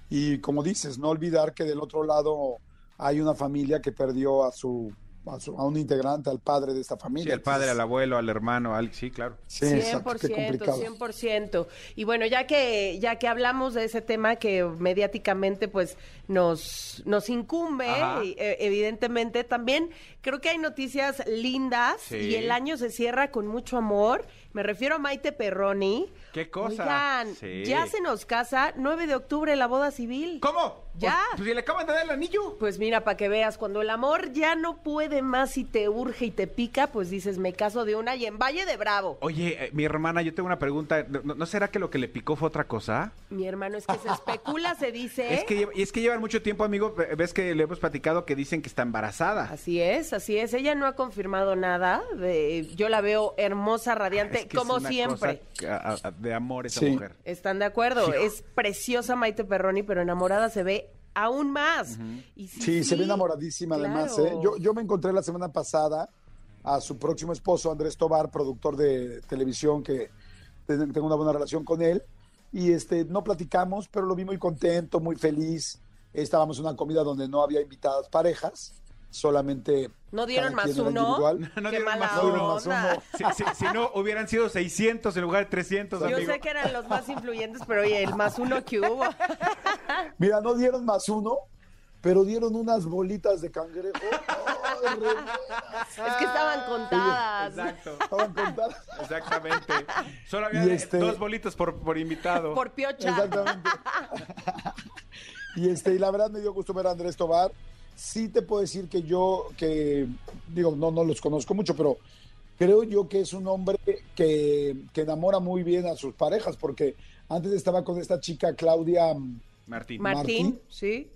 Y como dices, no olvidar que del otro lado hay una familia que perdió a su a, su- a un integrante, al padre de esta Sí, familia. al padre, al abuelo, al hermano, al... sí, claro. Sí, exacto, qué 100%, complicado. 100%. Y bueno, ya que ya que hablamos de ese tema que mediáticamente pues nos nos incumbe, y, eh, evidentemente también creo que hay noticias lindas Sí. y el año se cierra con mucho amor. Me refiero a Maite Perroni. ¿Qué cosa? Oigan, Sí. ya se nos casa 9 de octubre la boda civil. ¿Cómo? Ya. Pues, pues si le acaban de dar el anillo. Pues mira, para que veas, cuando el amor ya no puede más y te urge y te pica, pues dices, me caso de una y en Valle de Bravo. Oye, eh, mi hermana, yo tengo una pregunta. ¿No, no será que lo que le picó fue otra cosa? Mi hermano, es que se especula, se dice. Es que, y es que llevan mucho tiempo, amigo. Ves que le hemos platicado que dicen que está embarazada. Así es, así es. Ella no ha confirmado nada. de- yo la veo hermosa, radiante, Es que es como una siempre. cosa de amor esa Sí. mujer. ¿Están de acuerdo? Es preciosa Maite Perroni, pero enamorada se ve aún más. Y Sí, se ve enamoradísima además. ¿eh? Yo, yo me encontré la semana pasada a su próximo esposo, Andrés Tobar, productor de televisión, que te- tengo una buena relación con él. Y este, no platicamos, pero lo vi muy contento, muy feliz. Estábamos en una comida donde no había invitadas parejas, solamente. ¿No dieron más uno? individual. No Qué dieron mala más uno. Onda. Si, si- si no, hubieran sido 600 en lugar de 300, Yo amigo. sé que eran los más influyentes, pero oye, el más uno que hubo. Mira, no dieron más uno, pero dieron unas bolitas de cangrejo. Es que estaban contadas. Exacto. Estaban contadas. Exactamente. Solo había este- dos bolitos por, por invitado. Por piocha. Exactamente. y este, y la verdad me dio gusto ver a Andrés Tobar. Sí te puedo decir que yo, que digo, no, no los conozco mucho, pero creo yo que es un hombre que, que enamora muy bien a sus parejas, porque antes estaba con esta chica Claudia mm, Martín. Martín, Martín. sí.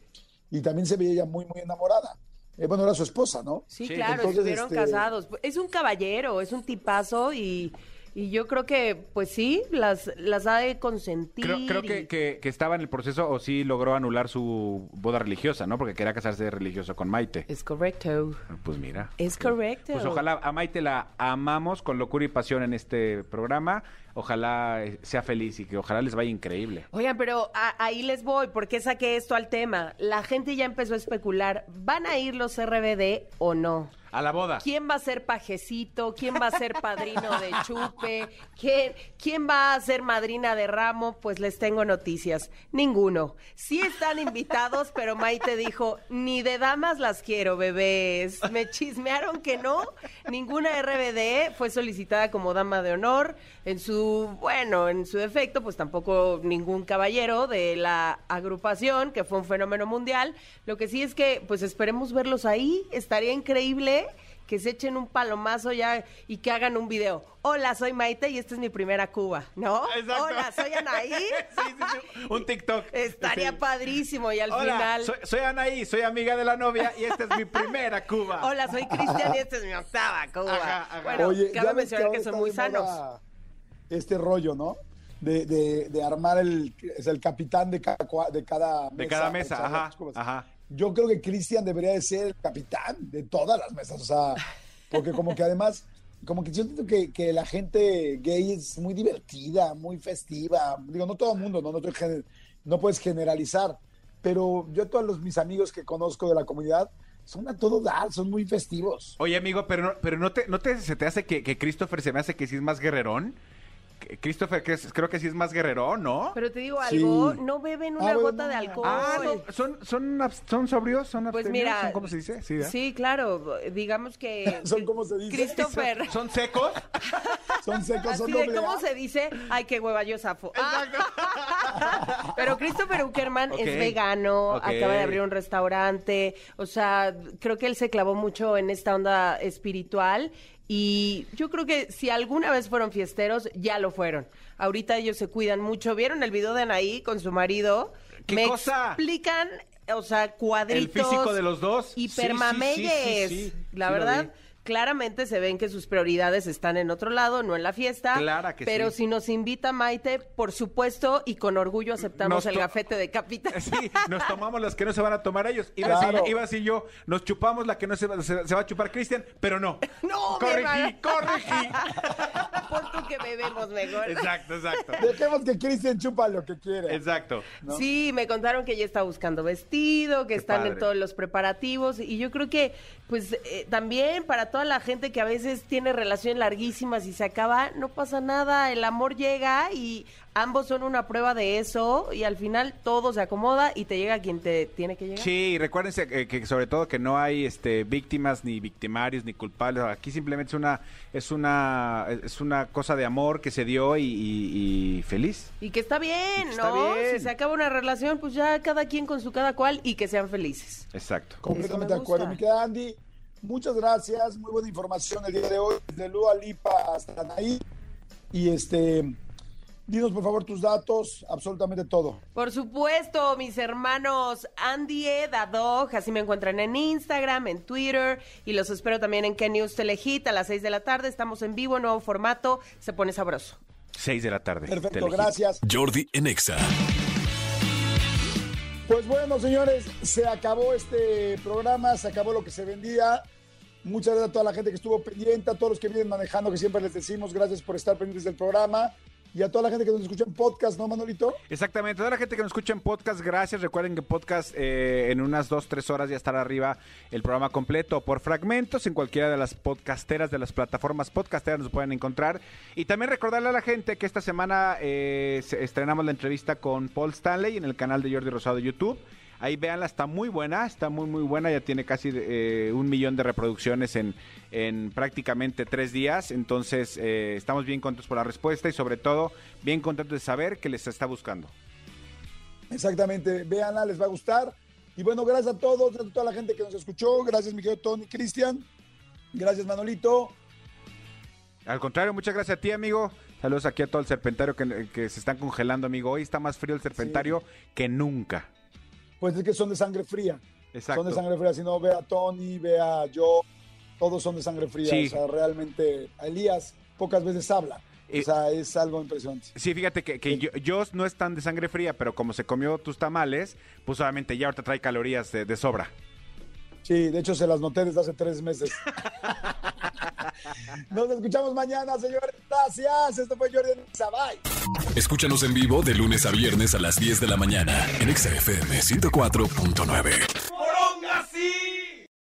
y también se veía ella muy, muy enamorada. Eh, bueno, era su esposa, ¿no? Sí, Sí. claro, Entonces, estuvieron este- casados. Es un caballero, es un tipazo y, y yo creo que, pues sí, las, las ha de consentir. Creo, creo y- que, que- que estaba en el proceso o sí logró anular su boda religiosa, ¿no? Porque quería casarse de religioso con Maite. Es correcto. Pues mira. Es correcto. Pues ojalá a Maite la amamos con locura y pasión en este programa. Ojalá eh, sea feliz y que ojalá les vaya increíble. Oigan, pero a- ahí les voy, ¿por qué saqué esto al tema? La gente ya empezó a especular, ¿van a ir los RBD o no? A la boda. ¿Quién va a ser pajecito? ¿Quién va a ser padrino de chupe? ¿Quién, ¿Quién va a ser madrina de ramo? Pues les tengo noticias. Ninguno. Sí están invitados, pero Maite dijo, ni de damas las quiero, bebés. Me chismearon que no. Ninguna RBD fue solicitada como dama de honor. En su, bueno, en su defecto, pues tampoco ningún caballero de la agrupación, que fue un fenómeno mundial. Lo que sí es que, pues esperemos verlos ahí. Estaría increíble que se echen un palomazo ya y que hagan un video. Hola, soy Maite y esta es mi primera Cuba, ¿no? Exacto. Hola, soy Anaí. Sí, sí, sí. Un TikTok. Estaría Sí. padrísimo y al Hola, final. soy, soy Anaí, soy amiga de la novia y esta es mi primera Cuba. Hola, soy Cristian y esta es mi octava Cuba. Ajá, ajá. Bueno, Oye, cabe mencionar que son muy sanos. moda Este rollo, ¿no? De, de, de armar el, es el capitán de cada, de cada mesa. De cada mesa, echar ajá, ajá. Yo creo que Cristian debería de ser el capitán de todas las mesas, o sea, porque como que además, como que yo siento que, que la gente gay es muy divertida, muy festiva. Digo, no todo el mundo, no, no, gener- no puedes generalizar, pero yo todos los, mis amigos que conozco de la comunidad son a todo dar, son muy festivos. Oye, amigo, pero no, pero no te, no te se te hace que, que Christopher se me hace que sí es más guerrerón. Christopher, que es- creo que sí es más guerrerón, ¿no? Pero te digo Sí. algo, no beben una Ah, gota de alcohol. Ah, no, son, son, son sobrios, son Pues abstemios, mira, ¿son ¿cómo se dice? Sí, sí, claro, digamos que Son como se dice. Christopher, ¿Son secos? Son secos, son de cómo se dice, ay, qué hueva yo zafo. Ah. Pero Christopher Uckerman es vegano, acaba de abrir un restaurante, o sea, creo que él se clavó mucho en esta onda espiritual y yo creo que si alguna vez fueron fiesteros, ya lo fueron. Ahorita ellos se cuidan mucho. ¿Vieron el video de Anaí con su marido? ¿Qué Me cosa? explican, o sea, cuadritos. El físico de los dos. Sí, sí, sí, Hipermameyes. sí. La verdad. Claramente se ven que sus prioridades están en otro lado, no en la fiesta. Clara que pero sí. si nos invita Maite, por supuesto, y con orgullo aceptamos el gafete de capitán. Sí, nos tomamos las que no se van a tomar ellos. Iba, Claro. así, iba así yo, nos chupamos la que no se, va- se- se va a chupar Cristian, pero no. No, corregí, corregí. Por tú que bebemos mejor. Exacto, exacto. Dejemos que Cristian chupa lo que quiere. Exacto. ¿no? Sí, me contaron que ya está buscando vestido, que Qué están en todos los preparativos y yo creo que pues eh, también para todas toda la gente que a veces tiene relaciones larguísimas y se acaba, no pasa nada, el amor llega y ambos son una prueba de eso y al final todo se acomoda y te llega quien te tiene que llegar. Sí, y recuérdense que, que sobre todo que no hay este víctimas ni victimarios ni culpables. Aquí simplemente es una es una es una cosa de amor que se dio y, y- y feliz. Y que está bien, que está ¿no? bien. Si se acaba una relación, pues ya cada quien con su cada cual y que sean felices. Exacto. Completamente de acuerdo. Mi querida Andy, muchas gracias. Muy buena información el día de hoy. Desde Lua Lipa hasta Naí. Y este, dinos por favor tus datos, absolutamente todo. Por supuesto, mis hermanos Andy Edadog, así me encuentran en Instagram, en Twitter y los espero también en Ken News Telehit a las 6 de la tarde. Estamos en vivo, nuevo formato, se pone sabroso. Seis de la tarde. Perfecto, Telehit. gracias. Jordi en Exa. Pues bueno, señores, se acabó este programa, se acabó lo que se vendía. Muchas gracias a toda la gente que estuvo pendiente, a todos los que vienen manejando, que siempre les decimos gracias por estar pendientes del programa. Y a toda la gente que nos escucha en podcast, ¿no, Manolito? Exactamente, toda la gente que nos escucha en podcast, gracias. Recuerden que podcast eh, en unas dos, tres horas ya estará arriba el programa completo por fragmentos en cualquiera de las podcasteras, de las plataformas podcasteras nos pueden encontrar. Y también recordarle a la gente que esta semana eh, estrenamos la entrevista con Paul Stanley en el canal de Jordi Rosado de YouTube. Ahí véanla, está muy buena, está muy muy buena, ya tiene casi eh, un millón de reproducciones en, en prácticamente tres días, entonces eh, estamos bien contentos por la respuesta y sobre todo bien contentos de saber que les está buscando. Exactamente, véanla, les va a gustar. Y bueno, gracias a todos, gracias a toda la gente que nos escuchó. Gracias, mi querido Tony Cristian. Gracias, Manolito. Al contrario, muchas gracias a ti, amigo. Saludos aquí a todo el serpentario que, que se están congelando, amigo. Hoy está más frío el serpentario que nunca. Pues es que son de sangre fría. Exacto. Son de sangre fría. Si no, ve a Tony, ve a yo. Todos son de sangre fría. Sí. O sea, realmente, a Elías pocas veces habla. Eh, o sea, es algo impresionante. Sí, fíjate que, que yo, yo no es tan de sangre fría, pero como se comió tus tamales, pues obviamente ya ahorita trae calorías de, de sobra. Sí, de hecho se las noté desde hace tres meses. Nos escuchamos mañana, señores. Gracias. Esto fue Jordi Bye. Escúchanos en vivo de lunes a viernes a las 10 de la mañana en XFM 104.9. ¡Poronga, sí!